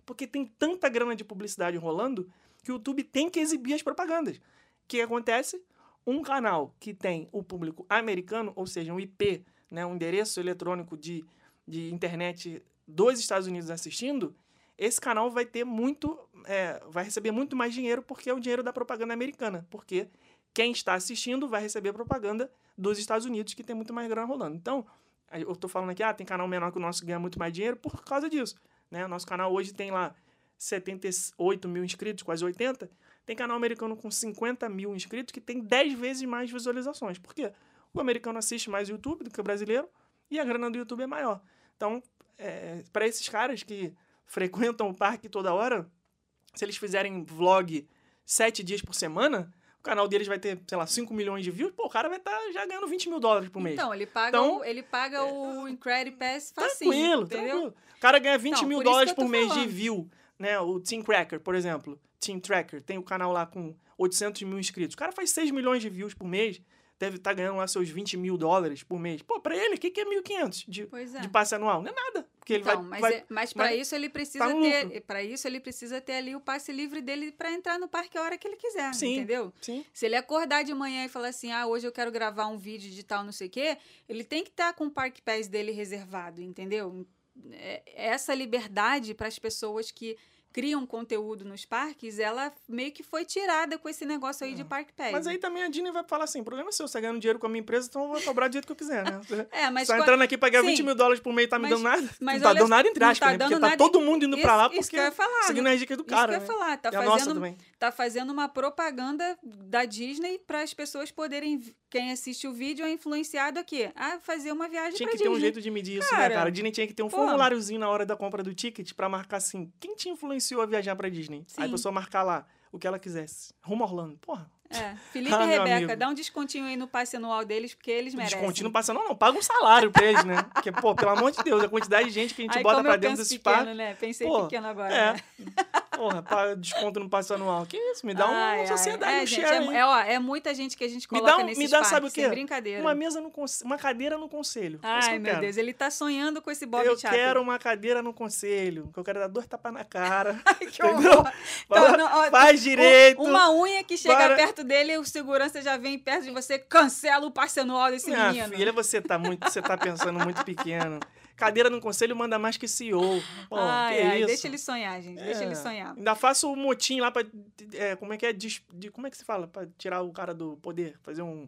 B: Porque tem tanta grana de publicidade rolando que o YouTube tem que exibir as propagandas. O que acontece? Um canal que tem o público americano, ou seja, um IP, né, um endereço eletrônico de, de internet dos Estados Unidos assistindo, esse canal vai ter muito, é, vai receber muito mais dinheiro porque é o dinheiro da propaganda americana, porque quem está assistindo vai receber propaganda dos Estados Unidos, que tem muito mais grana rolando. Então, eu estou falando aqui, ah, tem canal menor que o nosso que ganha muito mais dinheiro por causa disso. Né? Nosso canal hoje tem lá 78 mil inscritos, quase 80. Tem canal americano com 50 mil inscritos que tem 10 vezes mais visualizações. Por quê? O americano assiste mais YouTube do que o brasileiro e a grana do YouTube é maior. Então, é, para esses caras que frequentam o parque toda hora, se eles fizerem vlog sete dias por semana, o canal deles vai ter, sei lá, 5 milhões de views, pô, o cara vai estar tá já ganhando 20 mil dólares por mês.
A: Então, ele paga, então, o, ele paga o Incredipass facinho,
B: Tranquilo,
A: entendeu?
B: tranquilo. O cara ganha 20
A: Então,
B: mil
A: por
B: dólares por mês
A: falando.
B: de view, né? O Team Cracker, por exemplo. Team Tracker, tem o canal lá com 800 mil inscritos. O cara faz 6 milhões de views por mês, deve estar ganhando lá seus 20 mil dólares por mês. Pô, pra ele, o que, que é 1.500 de,
A: é.
B: de passe anual? Não é nada. Porque ele
A: então,
B: vai...
A: mas,
B: vai
A: é- mas para isso ele precisa
B: tá
A: ter, para isso ele precisa ter ali o passe livre dele para entrar no parque a hora que ele quiser,
B: Sim.
A: entendeu?
B: Sim.
A: Se ele acordar de manhã e falar assim, ah, hoje eu quero gravar um vídeo de tal, não sei o quê, ele tem que estar com o Park Pass dele reservado, entendeu? É- Essa liberdade para as pessoas que criam conteúdo nos parques, ela meio que foi tirada com esse negócio aí de Park Pass.
B: É. Mas aí também a Disney vai falar assim: problema é seu, você tá ganhando dinheiro com a minha empresa, então eu vou cobrar do jeito que eu quiser, né?
A: É, mas
B: tá entrando aqui pra ganhar
A: Sim.
B: 20 mil dólares por mês e tá me
A: Mas-
B: dando nada?
A: mas
B: não tá dando nada entre aspas,
A: tá
B: né? Porque tá
A: nada-
B: todo mundo indo pra lá
A: Isso- isso
B: porque
A: que eu ia falar,
B: seguindo
A: não-
B: as dicas do
A: Isso
B: cara.
A: que eu ia
B: né?
A: falar, tá fazendo, tá fazendo uma propaganda da Disney para as pessoas poderem, quem assiste o vídeo é influenciado aqui, a fazer uma viagem
B: Tinha que ter um
A: Disney.
B: jeito de medir isso,
A: Cara,
B: né, cara? A Disney tinha que ter um
A: pô.
B: formuláriozinho na hora da compra do ticket pra marcar assim: quem te influenciou a viajar pra Disney? Aí a
A: Sim.
B: pessoa marcar lá o que ela quisesse. Rumo Orlando. Porra.
A: É, Felipe
B: Ah,
A: e Rebeca, dá um descontinho aí no passe anual deles, porque eles merecem.
B: Descontinho não passa, não, não. Paga um salário pra eles, né? Porque, pô, pelo amor de Deus, a quantidade de gente que a gente bota pra dentro desses
A: pequeno,
B: parques.
A: né? Pensei
B: Pô,
A: pequeno agora.
B: É.
A: né?
B: Porra, pra desconto no passe anual. Que isso? Me dá uma
A: Ai, ai.
B: sociedade,
A: é,
B: um
A: gente,
B: share
A: é, é, ó, é muita gente que a gente
B: Me
A: coloca
B: dá, um-
A: nesses
B: me dá
A: parques,
B: sabe o quê?
A: brincadeira.
B: Uma mesa no conselho, uma cadeira no conselho. É
A: Ai,
B: eu
A: meu
B: quero.
A: Deus, ele tá sonhando com esse Bob
B: eu quero uma cadeira no conselho, que eu quero dar dois tapas na cara.
A: Que
B: entendeu?
A: Então, não, ó,
B: Faz direito.
A: Uma unha que chega
B: Para-
A: perto dele, o segurança já vem perto de você, cancela o passe anual desse
B: Minha
A: menino.
B: filha, você tá muito, você tá pensando muito pequeno. Cadeira no conselho manda mais que CEO. Pô,
A: ai,
B: que
A: ai,
B: isso?
A: deixa ele sonhar, gente. Deixa
B: É.
A: ele sonhar.
B: Ainda faço o motim lá pra. é, como é que é? Dis- de, como é que se fala? Pra tirar o cara do poder. Fazer um.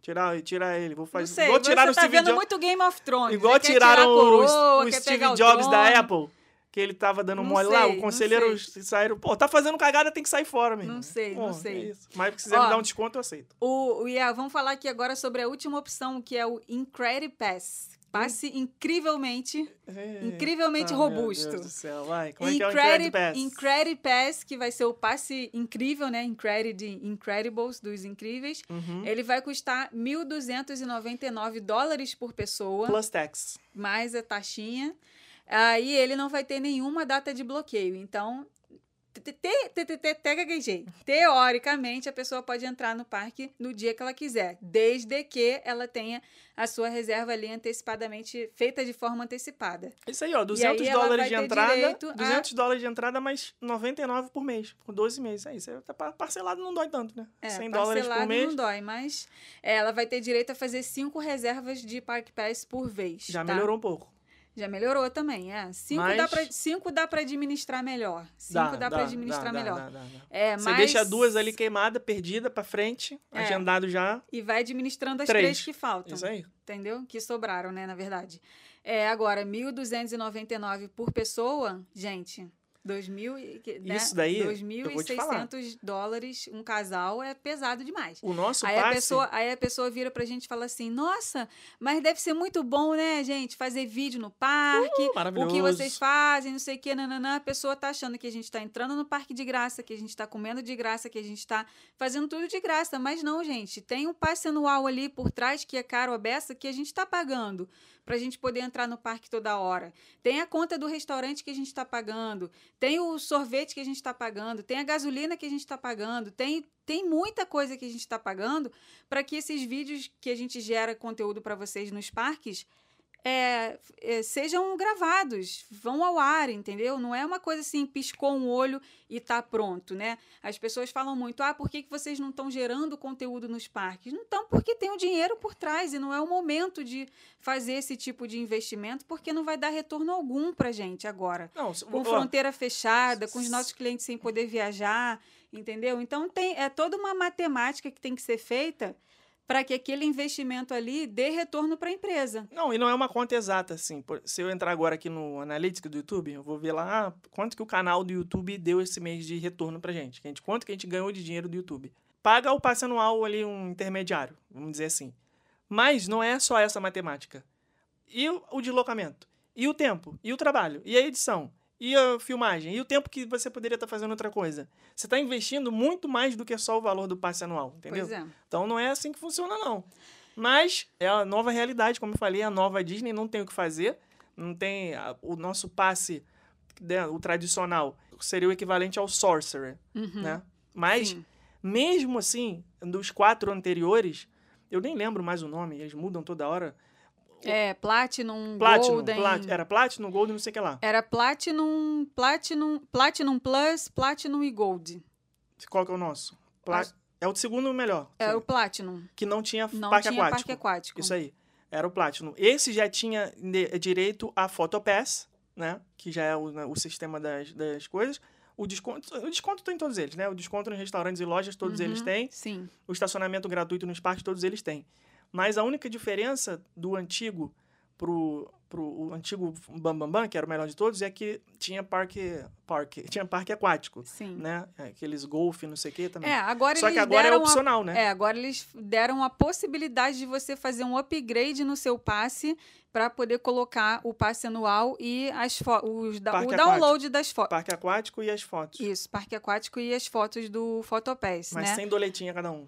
B: Tirar, tirar ele. Vou
A: Não
B: fazer.
A: sei,
B: igual
A: você
B: tiraram o
A: tá
B: Steve
A: vendo
B: Jobs.
A: muito Game of Thrones.
B: Igual
A: né? Tirar
B: tiraram o-
A: coroa,
B: o,
A: quer
B: Steve
A: o
B: Jobs da. Apple. Que ele tava dando
A: Não
B: mole lá.
A: sei,
B: O
A: não
B: conselheiro saíram. Pô, tá fazendo cagada, tem que sair fora, meu
A: Não sei,
B: Pô,
A: não sei.
B: é. Mas se quiser
A: Ó,
B: me dar um desconto, eu aceito.
A: O, o Ia, vamos falar aqui agora sobre a última opção, que é o Incredipass. Passe incrivelmente, incrivelmente
B: Eita,
A: robusto.
B: Meu Deus do céu, vai. Como é que é o Incredipass?
A: Incredipass, que vai ser o passe incrível, né? Incred Incredibles, dos incríveis.
B: Uhum.
A: Ele vai custar 1.299 dólares por pessoa,
B: Plus tax.
A: mais a taxinha. Aí ele não vai ter nenhuma data de bloqueio. Então, gaguejei. teoricamente, a pessoa pode entrar no parque no dia que ela quiser, desde que ela tenha a sua reserva ali antecipadamente, feita de forma antecipada.
B: Isso aí, ó. 200
A: aí
B: dólares de entrada.
A: direito a-
B: 200 dólares de entrada, mais 99 por mês. Por 12 meses. É isso. Tá pa- parcelado não dói tanto, né?
A: É,
B: 100 dólares por mês.
A: não dói, mas ela vai ter direito a fazer cinco reservas de Park Pass por vez.
B: Já
A: tá?
B: melhorou um pouco.
A: Já melhorou também, é. Cinco
B: Mas-
A: dá pra, cinco dá pra administrar melhor. Cinco dá, pra administrar
B: dá,
A: melhor.
B: dá, dá, dá.
A: É,
B: Você
A: mas...
B: deixa duas ali queimadas, perdida pra frente,
A: É.
B: agendado já.
A: E vai administrando as
B: Três.
A: três, que faltam.
B: Isso aí.
A: Entendeu? Que sobraram, né, na verdade. É, agora, 1.299 por pessoa, gente... 2.000, e- que- né?
B: Isso daí, eu vou te falar.
A: 2.600 dólares um casal é pesado demais.
B: O nosso
A: Aí
B: passe...
A: a, pessoa, aí a pessoa vira pra gente e fala assim: Nossa, mas deve ser muito bom, né, gente? Fazer vídeo no parque, o que vocês fazem, não sei o que, nananã. A pessoa tá achando que a gente tá entrando no parque de graça, que a gente tá comendo de graça, que a gente tá fazendo tudo de graça. Mas não, gente. Tem um passe anual ali por trás que é caro a beça que a gente tá pagando pra gente poder entrar no parque toda hora. Tem a conta do restaurante que a gente tá pagando. tem o sorvete que a gente está pagando, tem a gasolina que a gente está pagando, tem, tem muita coisa que a gente está pagando para que esses vídeos que a gente gera conteúdo para vocês nos parques é, é, sejam gravados, vão ao ar, entendeu? Não é uma coisa assim, piscou um olho e tá pronto, né? As pessoas falam muito, ah, por que, que vocês não estão gerando conteúdo nos parques? Não estão porque tem o dinheiro por trás e não é o momento de fazer esse tipo de investimento porque não vai dar retorno algum pra gente agora.
B: Não,
A: Com
B: ó,
A: fronteira fechada, com os nossos clientes sem poder viajar, entendeu? Então tem é toda uma matemática que tem que ser feita para que aquele investimento ali dê retorno para a empresa.
B: Não, e não é uma conta exata, assim. Se eu entrar agora aqui no Analytics do YouTube, eu vou ver lá ah, quanto que o canal do YouTube deu esse mês de retorno pra gente. Quanto que a gente ganhou de dinheiro do YouTube. Paga o passe anual ali, um intermediário, vamos dizer assim. Mas não é só essa matemática. E o deslocamento? E o tempo? E o trabalho? E a edição? E a filmagem? E o tempo que você poderia estar fazendo outra coisa? Você está investindo muito mais do que só o valor do passe anual, entendeu?
A: É.
B: Então não é assim que funciona, não. Mas é a nova realidade, como eu falei, a nova Disney não tem o que fazer. Não tem a- o nosso passe, né, o tradicional, seria o equivalente ao Sorcerer, né? Mas,
A: Sim.
B: mesmo assim, dos quatro anteriores, eu nem lembro mais o nome, eles mudam toda hora.
A: É, Platinum,
B: Platinum,
A: Golden.
B: Plat- era Platinum, Gold, não sei o que lá.
A: Era Platinum, Platinum, Platinum Plus, Platinum e Gold.
B: Qual que é o nosso? Pla- É o segundo melhor.
A: É o Platinum.
B: Que não tinha
A: Não
B: parque
A: tinha
B: aquático.
A: parque aquático.
B: Isso aí. Era o Platinum. Esse já tinha direito a Photopass, né? Que já é o, né, o sistema das, das coisas. O desconto, o desconto tem em todos eles, né? O desconto nos restaurantes e lojas, todos eles
A: Uhum,
B: têm.
A: Sim.
B: O estacionamento gratuito nos parques, todos eles têm. Mas a única diferença do antigo pro, pro o antigo Bambambam, Bam Bam, que era o melhor de todos, é que tinha parque, parque, tinha parque aquático,
A: Sim.
B: né? Aqueles golfe, não sei o que também.
A: É, agora
B: Só
A: eles
B: que agora é
A: deram a-
B: opcional, né?
A: É, agora eles deram a possibilidade de você fazer um upgrade no seu passe para poder colocar o passe anual e as os da-
B: Parque
A: o download das fotos.
B: Parque aquático e as fotos.
A: Isso, parque aquático e as fotos do Photopass,
B: Mas
A: né?
B: sem doletinha cada um.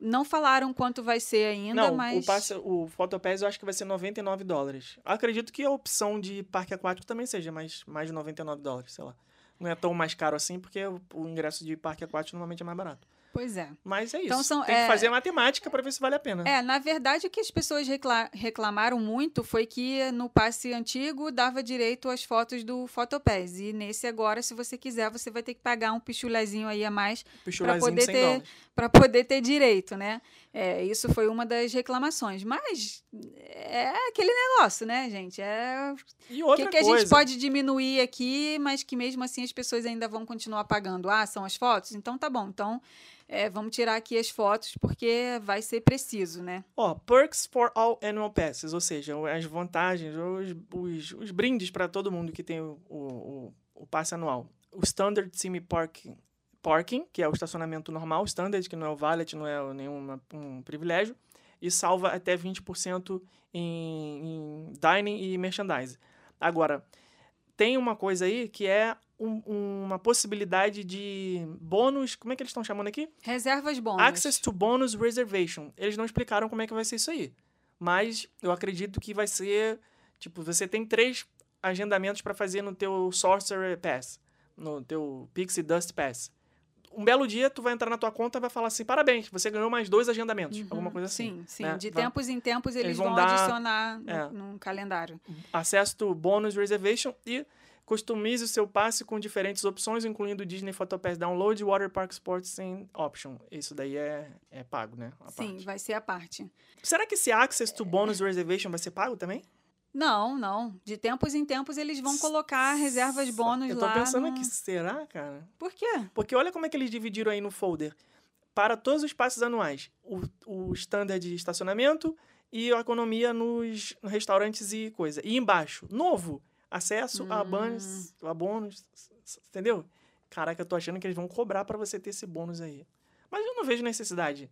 A: Não falaram quanto vai ser ainda,
B: Não,
A: mas
B: o, passe, o Photopass eu acho que vai ser 99 dólares. Acredito que a opção de parque aquático também seja mais, mais de 99 dólares, sei lá. Não é tão mais caro assim, porque o, o ingresso de parque aquático normalmente é mais barato.
A: pois é.
B: Mas é isso.
A: Então são-
B: Tem
A: é-
B: que fazer a matemática para ver se vale a pena.
A: É, na verdade, o que as pessoas recla- reclamaram muito foi que no passe antigo dava direito às fotos do Photopass. E nesse agora, se você quiser, você vai ter que pagar um pichulezinho aí a mais
B: Pichulazinho
A: poder
B: de 100
A: ter-
B: dólares.
A: Para poder ter direito, né? É, isso foi uma das reclamações. Mas é aquele negócio, né, gente? É
B: E
A: o
B: outra
A: que, que a
B: coisa,
A: gente pode diminuir aqui, mas que mesmo assim as pessoas ainda vão continuar pagando. Ah, são as fotos? Então tá bom. Então é, vamos tirar aqui as fotos porque vai ser preciso, né?
B: ó, perks for all annual passes, ou seja, as vantagens, os, os, os brindes para todo mundo que tem o, o, o, passe anual. O Standard Sim Parking, parking, que é o estacionamento normal, Standard, que não é o valet, não é nenhum um privilégio, e salva até 20% em, em dining e merchandise. Agora, tem uma coisa aí que é um- uma possibilidade de bônus, como é que eles estão chamando aqui?
A: Reservas bônus.
B: Access to Bonus Reservation. Eles não explicaram como é que vai ser isso aí. Mas eu acredito que vai ser. Tipo, você tem três agendamentos para fazer no teu Sorcerer Pass. No teu Pixie Dust Pass. Um belo dia, tu vai entrar na tua conta e vai falar assim: parabéns, você ganhou mais dois agendamentos. Alguma coisa assim.
A: Sim, sim.
B: né?
A: De
B: Vai-
A: tempos em tempos eles,
B: eles
A: vão,
B: vão dar-
A: adicionar no,
B: é.
A: num calendário.
B: Acesso to Bonus Reservation e customize o seu passe com diferentes opções, incluindo Disney Photopass Download e Water Park Sports Option. Isso daí é, é pago, né?
A: Sim,
B: parte.
A: vai ser a parte.
B: Será que esse Access to Bonus Reservation vai ser pago também?
A: Não, não. De tempos em tempos eles vão colocar reservas bônus
B: Eu tô
A: lá.
B: pensando
A: no-
B: aqui, será, cara?
A: Por quê?
B: Porque olha como é que eles dividiram aí no folder. Para todos os passes anuais, o, o standard de estacionamento e a economia nos restaurantes e coisa. E embaixo, novo, acesso a
A: Hum.
B: bônus, a bônus, s- s- entendeu? Caraca, eu tô achando que eles vão cobrar para você ter esse bônus aí. Mas eu não vejo necessidade.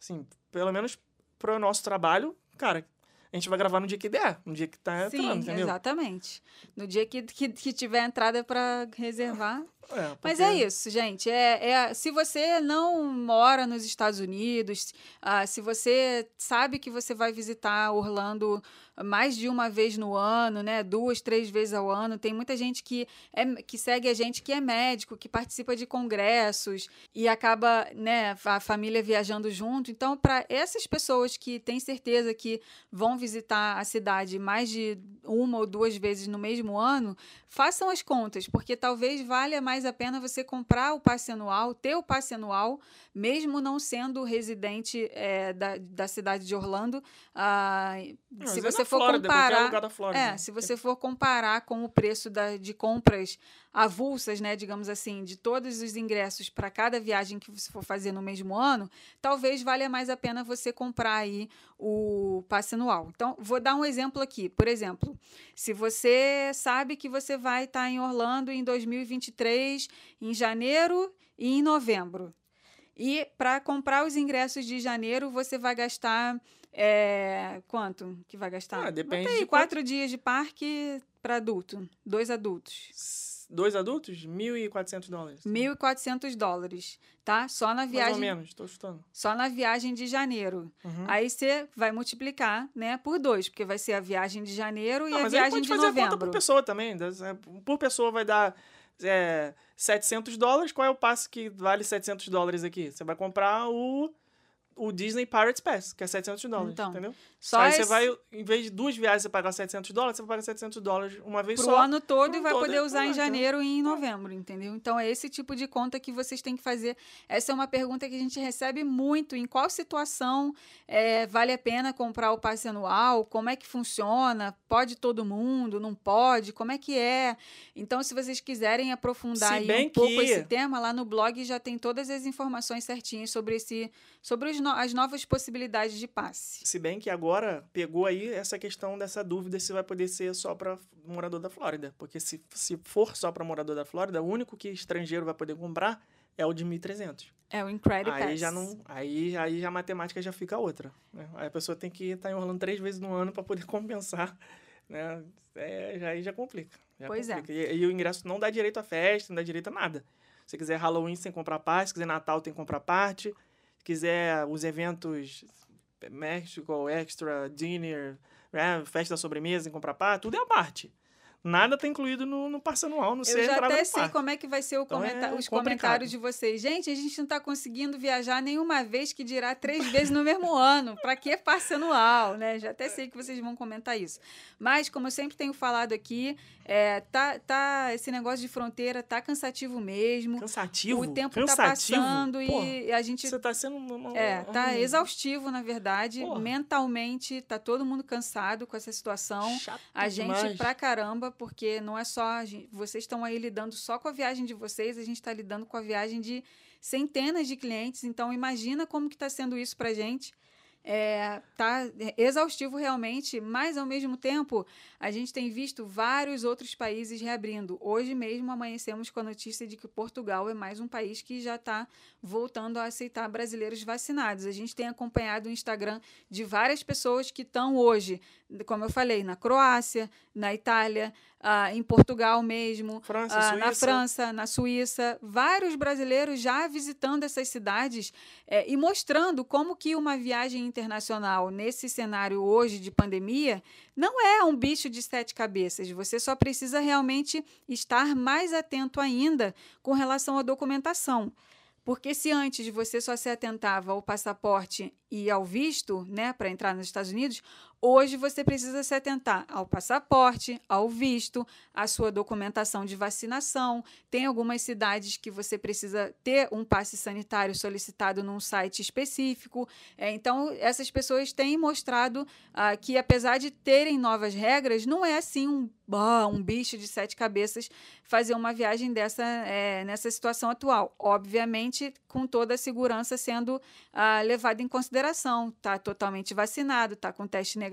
B: Assim, pelo menos pro nosso trabalho, cara, a gente vai gravar no dia que der, no dia que tá
A: Sim,
B: entrando, entendeu?
A: exatamente. No dia que, que, que tiver entrada para reservar.
B: É,
A: Mas
B: porque-
A: é isso, gente. É, é- se você não mora nos Estados Unidos, ah, se você sabe que você vai visitar Orlando mais de uma vez no ano, né? Duas, três vezes ao ano. Tem muita gente que, é, que segue a gente que é médico, que participa de congressos e acaba, né, a família viajando junto. Então, para essas pessoas que têm certeza que vão visitar a cidade mais de uma ou duas vezes no mesmo ano, façam as contas, porque talvez valha mais a pena você comprar o passe anual, ter o passe anual, mesmo não sendo residente eh, da, da cidade de Orlando. Ah,
B: Não,
A: se
B: mas é
A: você
B: na
A: for
B: Flórida,
A: comparar.
B: Flórida.
A: É, se você for comparar com o preço da, de compras avulsas, né, digamos assim, de todos os ingressos para cada viagem que você for fazer no mesmo ano, talvez valha mais a pena você comprar aí o passe anual. Então, vou dar um exemplo aqui. Por exemplo, se você sabe que você vai estar em Orlando em 2023, em janeiro e em novembro. E para comprar os ingressos de janeiro, você vai gastar. é, quanto que vai gastar?
B: Ah, depende
A: aí,
B: de
A: quatro dias de parque para adulto. Dois adultos.
B: Dois adultos, 1.400 dólares.
A: 1.400 dólares, tá? Só na
B: Mais ou
A: viagem,
B: menos, estou chutando.
A: só na viagem de janeiro.
B: Uhum.
A: Aí você vai multiplicar, né, por dois, porque vai ser a viagem de janeiro e
B: Não,
A: a
B: mas aí
A: viagem
B: pode
A: de
B: fazer a conta
A: novembro.
B: por pessoa também. das- é, Por pessoa vai dar é, 700 dólares. Qual é o passe que vale 700 dólares aqui? Você vai comprar o, o Disney Pirates Pass, que é 700 dólares,
A: Então,
B: entendeu?
A: Só
B: aí você
A: esse-
B: vai, em vez de duas viagens você pagar 700 dólares, você vai pagar 700 dólares uma vez
A: pro
B: só.
A: ano todo
B: pro
A: e vai
B: todo,
A: poder usar em janeiro e em novembro, entendeu? Então é esse tipo de conta que vocês têm que fazer. Essa é uma pergunta que a gente recebe muito. Em qual situação é, vale a pena comprar o passe anual? Como é que funciona? Pode todo mundo? Não pode? Como é que é? Então, se vocês quiserem aprofundar um pouco
B: que-
A: esse tema, lá no blog já tem todas as informações certinhas sobre esse, sobre no- as novas possibilidades de passe.
B: Se bem que agora pegou aí essa questão dessa dúvida se vai poder ser só para morador da Flórida. Porque se, se for só para morador da Flórida, o único que estrangeiro vai poder comprar é o de 1.300.
A: É o Incredible
B: Aí
A: Pass.
B: já não, aí, aí já a matemática já fica outra. Né? Aí a pessoa tem que estar em Orlando três vezes no ano para poder compensar, né? É, aí já complica. já
A: Pois é.
B: complica. E, e o ingresso não dá direito a festa, não dá direito a nada. Se quiser Halloween sem comprar parte, se quiser Natal tem que comprar parte, quiser os eventos México Extra, Dinner, né? festa da sobremesa comprar parte, tudo é a parte. Nada está incluído no, no passe anual, não sei
A: Eu já até
B: no
A: sei como é que vai ser
B: Então
A: comenta-
B: é
A: os
B: complicado.
A: comentários de vocês. Gente, a gente não está conseguindo viajar nenhuma vez que dirá três vezes no mesmo ano. Para que passe anual, né? Já até sei que vocês vão comentar isso. Mas, como eu sempre tenho falado aqui, é, tá, tá, esse negócio de fronteira tá cansativo mesmo.
B: Cansativo?
A: o tempo
B: cansativo?
A: tá passando
B: Porra,
A: e a gente
B: Você tá sendo. uma- uma-
A: é, tá
B: um-
A: exaustivo, na verdade.
B: Porra.
A: Mentalmente, tá todo mundo cansado com essa situação.
B: Chato
A: A gente
B: demais.
A: pra caramba, porque não é só. a gen- Vocês estão aí lidando só com a viagem de vocês, a gente está lidando com a viagem de centenas de clientes. Então, imagina como que está sendo isso pra gente. É, tá exaustivo realmente, mas ao mesmo tempo a gente tem visto vários outros países reabrindo. Hoje mesmo amanhecemos com a notícia de que Portugal é mais um país que já está voltando a aceitar brasileiros vacinados. A gente tem acompanhado o Instagram de várias pessoas que estão hoje, como eu falei, na Croácia, na Itália, ah, em Portugal mesmo,
B: França,
A: ah, na. França, na Suíça, vários brasileiros já visitando essas cidades eh, e mostrando como que uma viagem internacional nesse cenário hoje de pandemia não é um bicho de sete cabeças. Você só precisa realmente estar mais atento ainda com relação à documentação. Porque se antes você só se atentava ao passaporte e ao visto, né, para entrar nos Estados Unidos, hoje você precisa se atentar ao passaporte, ao visto, à sua documentação de vacinação. Tem algumas cidades que você precisa ter um passe sanitário solicitado num site específico. É, então, essas pessoas têm mostrado ah, que, apesar de terem novas regras, não é assim um, ah, um bicho de sete cabeças fazer uma viagem dessa é, nessa situação atual. Obviamente, com toda a segurança sendo ah, levada em consideração. Está totalmente vacinado, está com teste negativo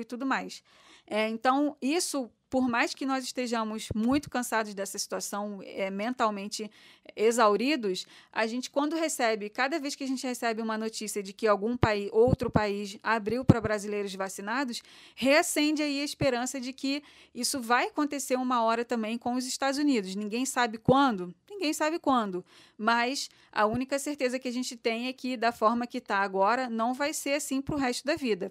A: e tudo mais. É, então, isso por mais que nós estejamos muito cansados dessa situação, é, mentalmente exauridos, a gente, quando recebe, cada vez que a gente recebe uma notícia de que algum país, outro país abriu para brasileiros vacinados, reacende aí a esperança de que isso vai acontecer uma hora também com os Estados Unidos. Ninguém sabe quando, ninguém sabe quando, mas a única certeza que a gente tem é que, da forma que está agora, não vai ser assim para o resto da vida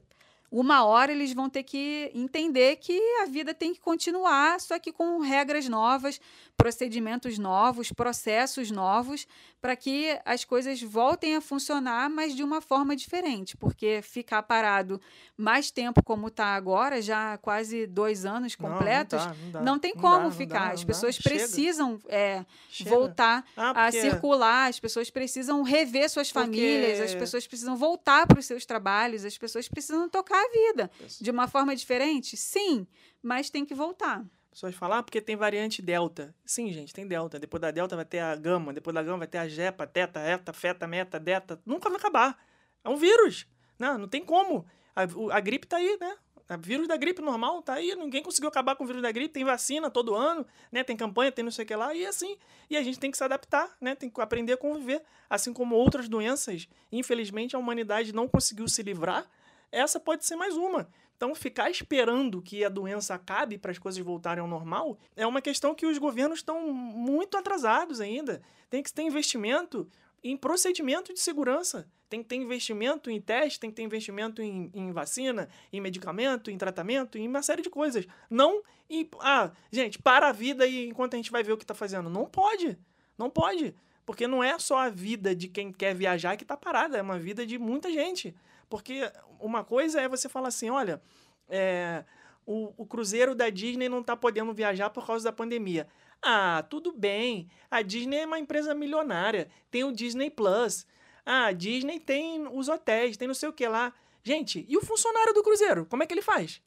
A: uma hora eles vão ter que entender que a vida tem que continuar, só que com regras novas, procedimentos novos, processos novos, para que as coisas voltem a funcionar, mas de uma forma diferente, porque ficar parado mais tempo como está agora, já quase dois anos completos, não, não, não, dá, não tem como dá, ficar. as pessoas precisam é, voltar ah, a circular, as pessoas precisam rever suas porque... famílias, as pessoas precisam voltar para os seus trabalhos, as pessoas precisam tocar a vida. De uma forma diferente? Sim, mas tem que voltar
B: pessoas falam, ah, porque tem variante delta. Sim, gente, tem delta. Depois da delta vai ter a gama, depois da gama vai ter a jepa, teta, eta, feta, meta, deta. Nunca vai acabar. É um vírus. Não, não tem como. A, a gripe tá aí, né? O vírus da gripe normal tá aí, ninguém conseguiu acabar com o vírus da gripe, tem vacina todo ano, né? Tem campanha, tem não sei o que lá, e assim. E a gente tem que se adaptar, né? Tem que aprender a conviver. Assim como outras doenças, infelizmente a humanidade não conseguiu se livrar, essa pode ser mais uma. Então, ficar esperando que a doença acabe para as coisas voltarem ao normal é uma questão que os governos estão muito atrasados ainda. Tem que ter investimento em procedimento de segurança. Tem que ter investimento em teste, tem que ter investimento em, em vacina, em medicamento, em tratamento, em uma série de coisas. Não em. Ah, gente, para a vida e enquanto a gente vai ver o que está fazendo. Não pode. Não pode. Porque não é só a vida de quem quer viajar que está parada, é uma vida de muita gente. Porque uma coisa é você falar assim: olha, é, o, o cruzeiro da Disney não está podendo viajar por causa da pandemia. Ah, tudo bem. A Disney é uma empresa milionária. Tem o Disney Plus. Ah, a Disney tem os hotéis, tem não sei o que lá. Gente, e o funcionário do cruzeiro? Como é que ele faz?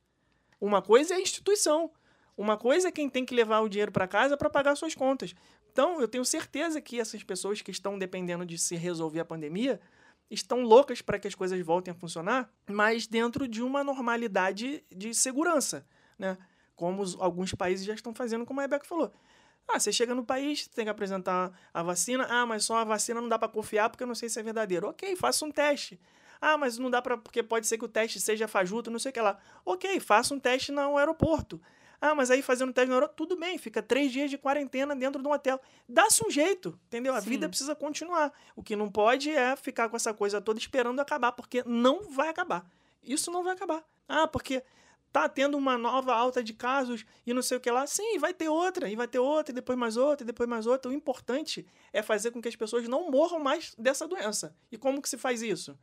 B: Uma coisa é a instituição. Uma coisa é quem tem que levar o dinheiro para casa para pagar suas contas. Então, eu tenho certeza que essas pessoas que estão dependendo de se resolver a pandemia estão loucas para que as coisas voltem a funcionar, mas dentro de uma normalidade de segurança, né? Como os, alguns países já estão fazendo, como a Rebeca falou. Ah, você chega no país, tem que apresentar a vacina. Ah, mas só a vacina não dá para confiar porque eu não sei se é verdadeiro. Ok, faça um teste. Ah, mas não dá para porque pode ser que o teste seja fajuto, não sei o que lá. Ok, faça um teste no aeroporto. Ah, mas aí fazendo teste no aeroporto, tudo bem, fica três dias de quarentena dentro de um hotel. Dá-se um jeito, entendeu? A Sim. vida precisa continuar. O que não pode é ficar com essa coisa toda esperando acabar, porque não vai acabar. Isso não vai acabar. Ah, porque tá tendo uma nova alta de casos e não sei o que lá. Sim, vai ter outra, e vai ter outra, e depois mais outra, e depois mais outra. O importante é fazer com que as pessoas não morram mais dessa doença. E como que se faz isso?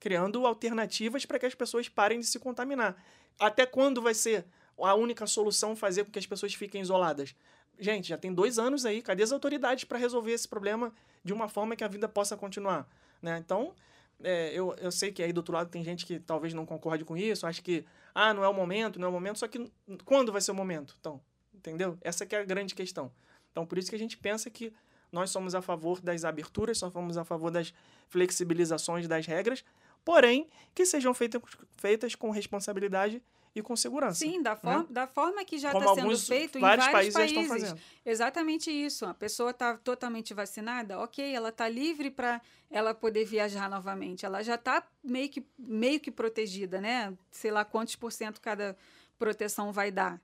B: Criando alternativas para que as pessoas parem de se contaminar. Até quando vai ser a única solução fazer com que as pessoas fiquem isoladas? Gente, já tem dois anos aí, cadê as autoridades para resolver esse problema de uma forma que a vida possa continuar? Né? Então, é, eu, eu sei que aí do outro lado tem gente que talvez não concorde com isso, acha que, ah, não é o momento, não é o momento, só que quando vai ser o momento? Então, entendeu? Essa que é a grande questão. Então, por isso que a gente pensa que nós somos a favor das aberturas, só somos a favor das flexibilizações das regras, porém, que sejam feitas, feitas com responsabilidade e com segurança.
A: Sim, da, for né? da forma que já está sendo feito em vários países. países. Já estão fazendo. Exatamente isso. A pessoa está totalmente vacinada, ok, ela está livre para ela poder viajar novamente. Ela já está meio que, meio que protegida, né? Sei lá quantos por cento cada proteção vai dar.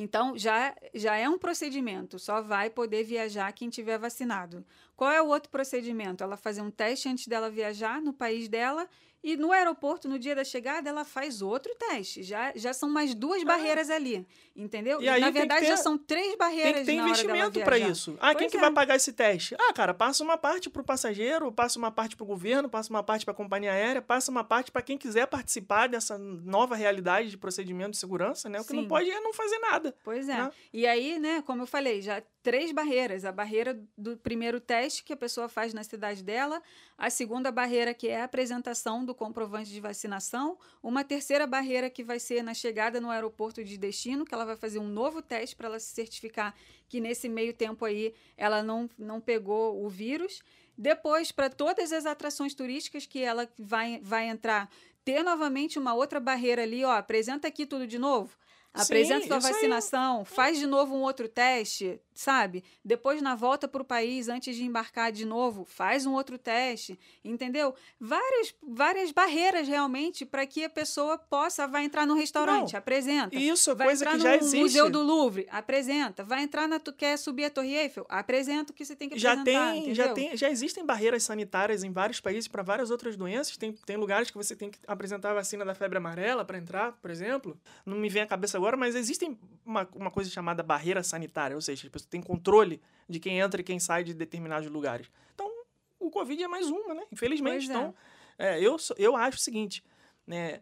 A: Então, já, já é um procedimento, só vai poder viajar quem tiver vacinado. Qual é o outro procedimento? Ela fazer um teste antes dela viajar no país dela e no aeroporto, no dia da chegada, ela faz outro teste. Já, já são mais duas ah. barreiras ali. Entendeu?
B: E aí
A: Na verdade,
B: ter,
A: já são três barreiras
B: Tem que ter investimento para isso. Ah, pois quem é. que vai pagar esse teste? Ah, cara, passa uma parte para o passageiro, passa uma parte para o governo, passa uma parte para a companhia aérea, passa uma parte para quem quiser participar dessa nova realidade de procedimento de segurança, né? O que Sim. não pode é não fazer nada.
A: Pois é. Né? E aí, né, como eu falei, já três barreiras. A barreira do primeiro teste que a pessoa faz na cidade dela, a segunda barreira que é a apresentação do comprovante de vacinação, uma terceira barreira que vai ser na chegada no aeroporto de destino, que ela vai fazer um novo teste para ela se certificar que nesse meio tempo aí ela não, não pegou o vírus. Depois, para todas as atrações turísticas que ela vai, vai entrar, ter novamente uma outra barreira ali, ó, apresenta aqui tudo de novo Apresenta
B: Sim,
A: sua
B: isso aí.
A: vacinação, faz de novo um outro teste, sabe? Depois, na volta para o país, antes de embarcar de novo, faz um outro teste, entendeu? Várias, várias barreiras realmente para que a pessoa possa. Vai entrar no restaurante,
B: Não,
A: apresenta.
B: Isso é
A: Vai
B: coisa que
A: no
B: já existe.
A: Museu do Louvre, apresenta. Vai entrar na. Tu quer subir a Torre Eiffel? Apresenta o que você tem que
B: já
A: apresentar.
B: tem, já tem, já existem barreiras sanitárias em vários países para várias outras doenças. Tem, tem lugares que você tem que apresentar a vacina da febre amarela para entrar, por exemplo. Não me vem à cabeça agora, mas existem uma, uma coisa chamada barreira sanitária, ou seja, pessoa tem controle de quem entra e quem sai de determinados lugares. Então, o Covid é mais uma, né? Infelizmente.
A: Pois é.
B: Então, é, eu, sou- eu acho o seguinte, né?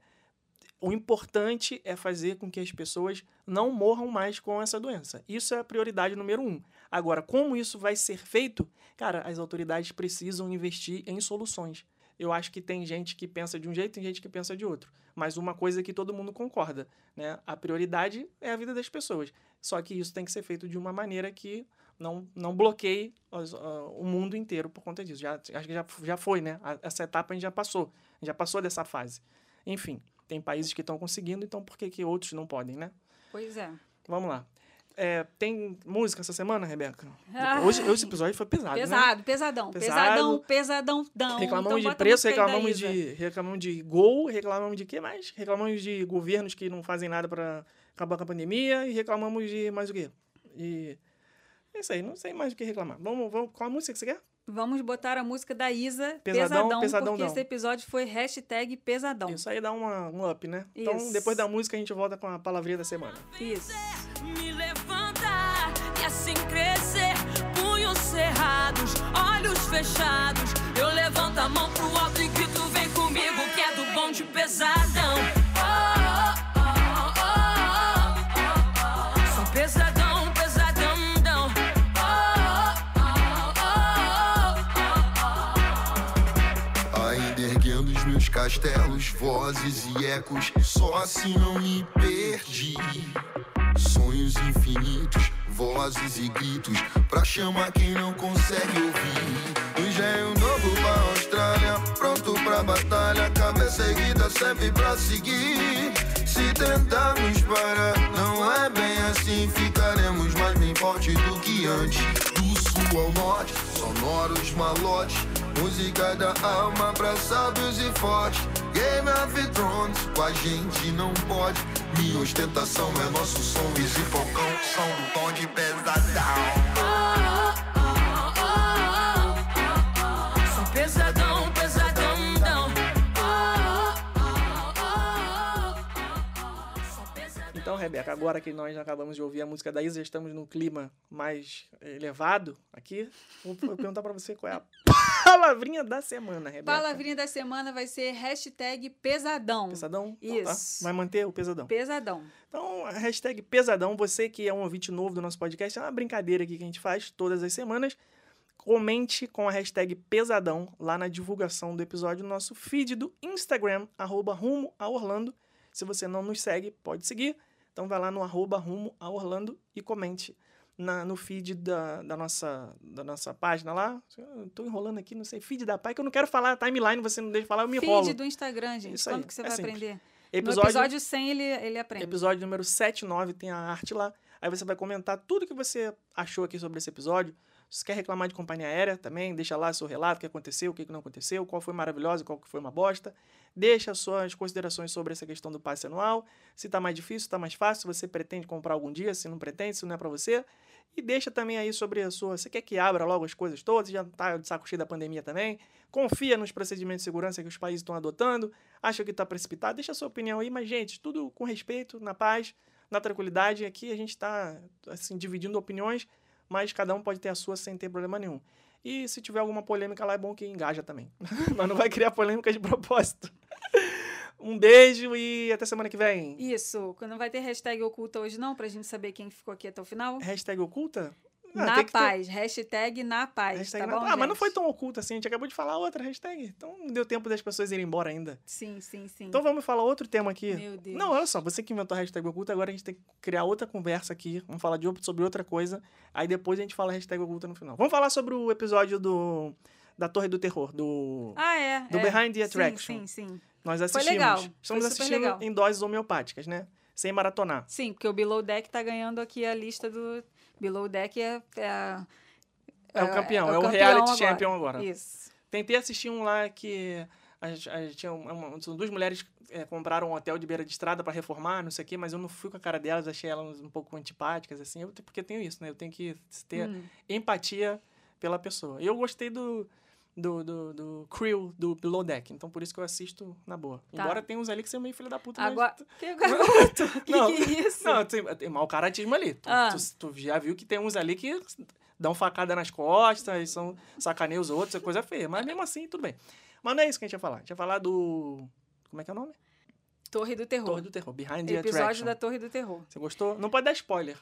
B: O importante é fazer com que as pessoas não morram mais com essa doença. Isso é a prioridade número um. Agora, como isso vai ser feito? Cara, as autoridades precisam investir em soluções. Eu acho que tem gente que pensa de um jeito, tem gente que pensa de outro. Mas uma coisa que todo mundo concorda, né? A prioridade é a vida das pessoas. Só que isso tem que ser feito de uma maneira que não, não bloqueie os- ah, o mundo inteiro por conta disso. Já, acho que já, já foi, né? A- Essa etapa a gente já passou. A gente já passou dessa fase. Enfim, tem países que estão conseguindo, então por que, que outros não podem, né?
A: Pois é.
B: Vamos lá. É, tem música essa semana, Rebeca?
A: Ai.
B: Hoje, hoje esse episódio foi pesado, né?
A: Pesado, pesadão.
B: Pesado.
A: Pesadão, pesadão, dão.
B: Reclamamos
A: então
B: de preço, reclamamos de, reclamamos de gol, reclamamos de quê mais? Reclamamos de governos que não fazem nada para acabar com a pandemia e reclamamos de mais o quê? E é isso aí, não sei mais o que reclamar. Vamos, vamos, qual a música que você quer?
A: Vamos botar a música da Isa,
B: Pesadão,
A: Pesadão,
B: Pesadão
A: porque
B: não.
A: esse episódio foi hashtag Pesadão.
B: Isso aí dá uma, um up, né? Então,
A: Isso.
B: depois da música, a gente volta com a palavrinha da semana.
A: Isso.
C: Olhos fechados. Eu levanto a mão pro alto e grito: vem comigo, que é do bom de pesadão. Sou pesadão, pesadão, dão.
D: Ainda erguendo os meus castelos, vozes e ecos, só assim não me perdi. Sonhos infinitos, vozes e gritos, pra chamar quem não consegue ouvir. Engenho novo pra Austrália, pronto pra batalha, cabeça erguida sempre pra seguir. Se tentarmos parar, não é bem assim, ficaremos mais bem forte do que antes. Do sul ao norte, sonoros malotes, música da alma pra sábios e fortes. Game of Thrones, com a gente não pode. Minha ostentação é nosso som, Easy Falcão, som tom de pesadão.
B: Então, Rebeca, agora que nós acabamos de ouvir a música da Isa, estamos num clima mais elevado aqui, vou perguntar pra você qual é a palavrinha da semana, Rebeca.
A: Palavrinha da semana vai ser hashtag pesadão.
B: Pesadão? Então tá.
A: Isso.
B: Vai manter o pesadão.
A: Pesadão.
B: Então, hashtag pesadão, você que é um ouvinte novo do nosso podcast, é uma brincadeira aqui que a gente faz todas as semanas. Comente com a hashtag pesadão lá na divulgação do episódio no nosso feed do Instagram, arroba rumo a Orlando. Se você não nos segue, pode seguir. Então vai lá no arroba rumo a Orlando e comente na, no feed da, da, nossa, da nossa página lá. Tô enrolando aqui, não sei, feed da página, que eu não quero falar timeline, você não deixa falar, eu me
A: Feed
B: enrolo.
A: do Instagram, gente.
B: Isso aí,
A: Quando que você
B: é
A: vai
B: simples.
A: aprender?
B: Episódio,
A: No episódio 100 ele, ele aprende.
B: Episódio número 79 tem a arte lá. Aí você vai comentar tudo que você achou aqui sobre esse episódio. Se quer reclamar de companhia aérea também, deixa lá seu relato, o que aconteceu, o que não aconteceu, qual foi maravilhosa, qual foi uma bosta. Deixa suas considerações sobre essa questão do passe anual. Se tá mais difícil, se tá mais fácil, se você pretende comprar algum dia, se não pretende, se não é para você. E deixa também aí sobre a sua. Você quer que abra logo as coisas todas? Já tá de saco cheio da pandemia também? Confia nos procedimentos de segurança que os países estão adotando? Acha que tá precipitado? Deixa a sua opinião aí, mas, gente, tudo com respeito, na paz, na tranquilidade. Aqui a gente está assim, dividindo opiniões, mas cada um pode ter a sua sem ter problema nenhum. E se tiver alguma polêmica lá, é bom que engaja também. mas não vai criar polêmica de propósito. um beijo e até semana que vem.
A: Isso. Quando vai ter hashtag oculta hoje não, pra gente saber quem ficou aqui até o final?
B: Hashtag oculta?
A: Na
B: que ter-
A: paz. Hashtag na paz.
B: Hashtag
A: tá
B: na-
A: bom,
B: Ah, mas não
A: gente?
B: foi tão oculta assim. A gente acabou de falar outra hashtag. Então não deu tempo das pessoas irem embora ainda.
A: Sim, sim, sim.
B: Então vamos falar outro tema aqui.
A: Meu Deus.
B: Não, olha só, você que inventou a hashtag oculta, agora a gente tem que criar outra conversa aqui. Vamos falar de, sobre outra coisa. Aí depois a gente fala a hashtag oculta no final. Vamos falar sobre o episódio do da Torre do Terror, do.
A: Ah, é.
B: Do
A: é.
B: Behind the
A: Sim,
B: Attraction.
A: Sim, sim.
B: Nós
A: Foi
B: assistimos.
A: legal, foi
B: Estamos
A: super
B: assistindo
A: legal.
B: em doses homeopáticas, né? sem maratonar.
A: Sim, porque o Below Deck tá ganhando aqui a lista do. Below Deck é. É, a-
B: É o campeão, é o
A: campeão
B: reality
A: agora.
B: champion agora.
A: Isso.
B: Tentei assistir um lá que a, gente- tinha uma, uma- duas mulheres é, compraram um hotel de beira de estrada para reformar, não sei o quê, mas eu não fui com a cara delas, achei elas um pouco antipáticas, assim, eu, porque eu tenho isso, né? Eu tenho que ter
A: Hum.
B: empatia pela pessoa. E eu gostei do, do, do, do crew do Below Deck, então por isso que eu assisto na boa.
A: Tá.
B: Embora tenha uns ali que são meio filho da puta, mas-
A: Agora. Que garoto? que,
B: Não,
A: que é isso?
B: Não, tem, tem mau caratismo ali. Tu,
A: Ah.
B: tu- tu já viu que tem uns ali que dão facada nas costas, são sacaneiam os outros, é coisa feia. Mas mesmo assim, tudo bem. Mas não é isso que a gente ia falar. A gente ia falar do. Como é que é o nome?
A: Torre do Terror.
B: Torre do Terror. Behind the
A: Episódio
B: Attraction.
A: da Torre do Terror.
B: Você gostou? Não pode dar spoiler.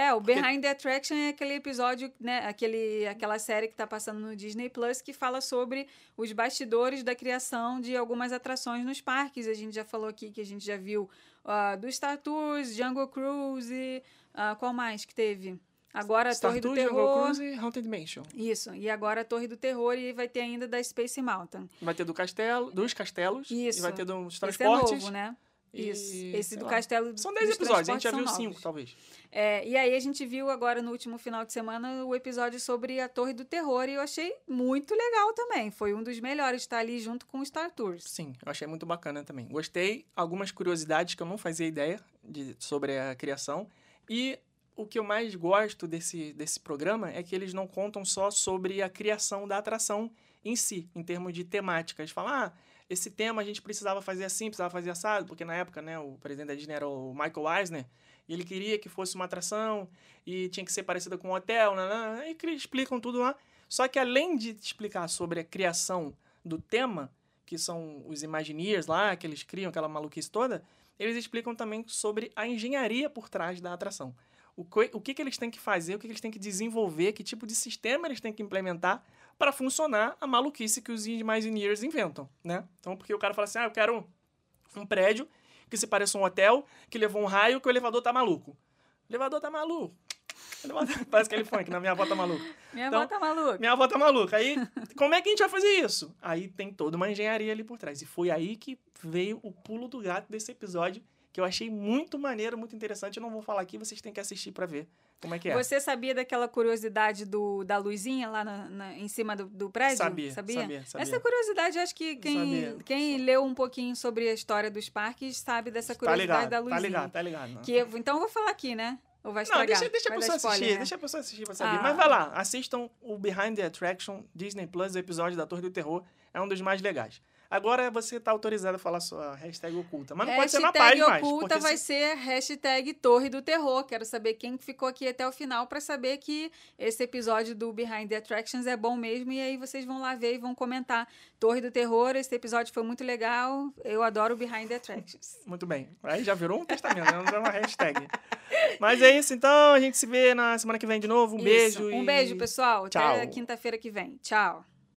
A: É, o Behind the Attraction é aquele episódio, né? Aquele, aquela série que tá passando no Disney Plus que fala sobre os bastidores da criação de algumas atrações nos parques. A gente já falou aqui que a gente já viu ah, do Star Tours, Jungle Cruise, ah, qual mais que teve? Agora a
B: Star
A: Torre do
B: Tours, Jungle
A: Terror.
B: Cruise e Haunted Mansion.
A: Isso, e agora a Torre do Terror e vai ter ainda da Space Mountain.
B: Vai ter do castelo, dos castelos.
A: Isso.
B: E vai ter dos
A: Esse é
B: transportes.
A: novo, né?
B: E,
A: Isso.
B: sei
A: Esse do
B: lá.
A: castelo.
B: São 10
A: dos
B: episódios, a gente já viu
A: são
B: 5,
A: novos.
B: talvez.
A: É, e aí a gente viu agora no último final de semana o episódio sobre a Torre do Terror e eu achei muito legal também. Foi um dos melhores estar ali junto com o Star Tours.
B: Sim, eu achei muito bacana também. Gostei, algumas curiosidades que eu não fazia ideia de, sobre a criação. E o que eu mais gosto desse, desse programa é que eles não contam só sobre a criação da atração em si, em termos de temática. Eles falam, ah, esse tema a gente precisava fazer assim, precisava fazer assado, porque na época, né, o presidente da Disney era o Michael Eisner, e ele queria que fosse uma atração e tinha que ser parecida com um hotel, né, e explicam tudo lá. Só que além de explicar sobre a criação do tema, que são os Imagineers lá, que eles criam aquela maluquice toda, eles explicam também sobre a engenharia por trás da atração. O, que, o que, que eles têm que fazer, o que, que eles têm que desenvolver, que tipo de sistema eles têm que implementar para funcionar a maluquice que os Imagineers inventam, né? Então, porque o cara fala assim, ah, eu quero um prédio que se pareça um hotel, que levou um raio, que o elevador tá maluco. O elevador tá maluco. Elevador- Parece aquele funk, na minha avó tá maluco.
A: Minha
B: Então,
A: avó tá maluca.
B: Minha avó tá maluca. Aí, como é que a gente vai fazer isso? Aí tem toda uma engenharia ali por trás. E foi aí que veio o pulo do gato desse episódio, que eu achei muito maneiro, muito interessante. Eu não vou falar aqui, vocês têm que assistir pra ver como é que é.
A: Você sabia daquela curiosidade do, da luzinha lá na- na- em cima do, do prédio?
B: Sabia, sabia, sabia.
A: Essa curiosidade, acho que quem,
B: Sabia.
A: quem leu um pouquinho sobre a história dos parques sabe dessa
B: Tá
A: curiosidade
B: ligado,
A: da luzinha.
B: tá ligado, tá ligado.
A: Que eu- então eu vou falar aqui, né? Ou vai
B: Não,
A: estragar?
B: deixa, deixa a pessoa
A: spoiler,
B: assistir,
A: né?
B: deixa a pessoa assistir pra saber.
A: Ah.
B: Mas vai lá, assistam o Behind the Attraction Disney Plus, o episódio da Torre do Terror. É um dos mais legais. Agora você tá autorizado a falar sua hashtag oculta. Mas não pode ser na
A: Hashtag
B: paz mais.
A: oculta
B: porque
A: vai
B: se-
A: ser hashtag Torre do Terror. Quero saber quem ficou aqui até o final para saber que esse episódio do Behind the Attractions é bom mesmo. E aí vocês vão lá ver e vão comentar. Torre do Terror, esse episódio foi muito legal. Eu adoro Behind the Attractions.
B: Muito bem. Aí já virou um testamento, né? não é uma hashtag. Mas é isso, então. A gente se vê na semana que vem de novo. Um
A: Isso.
B: beijo.
A: Um
B: e-
A: beijo, pessoal.
B: Tchau.
A: Até quinta-feira que vem. Tchau.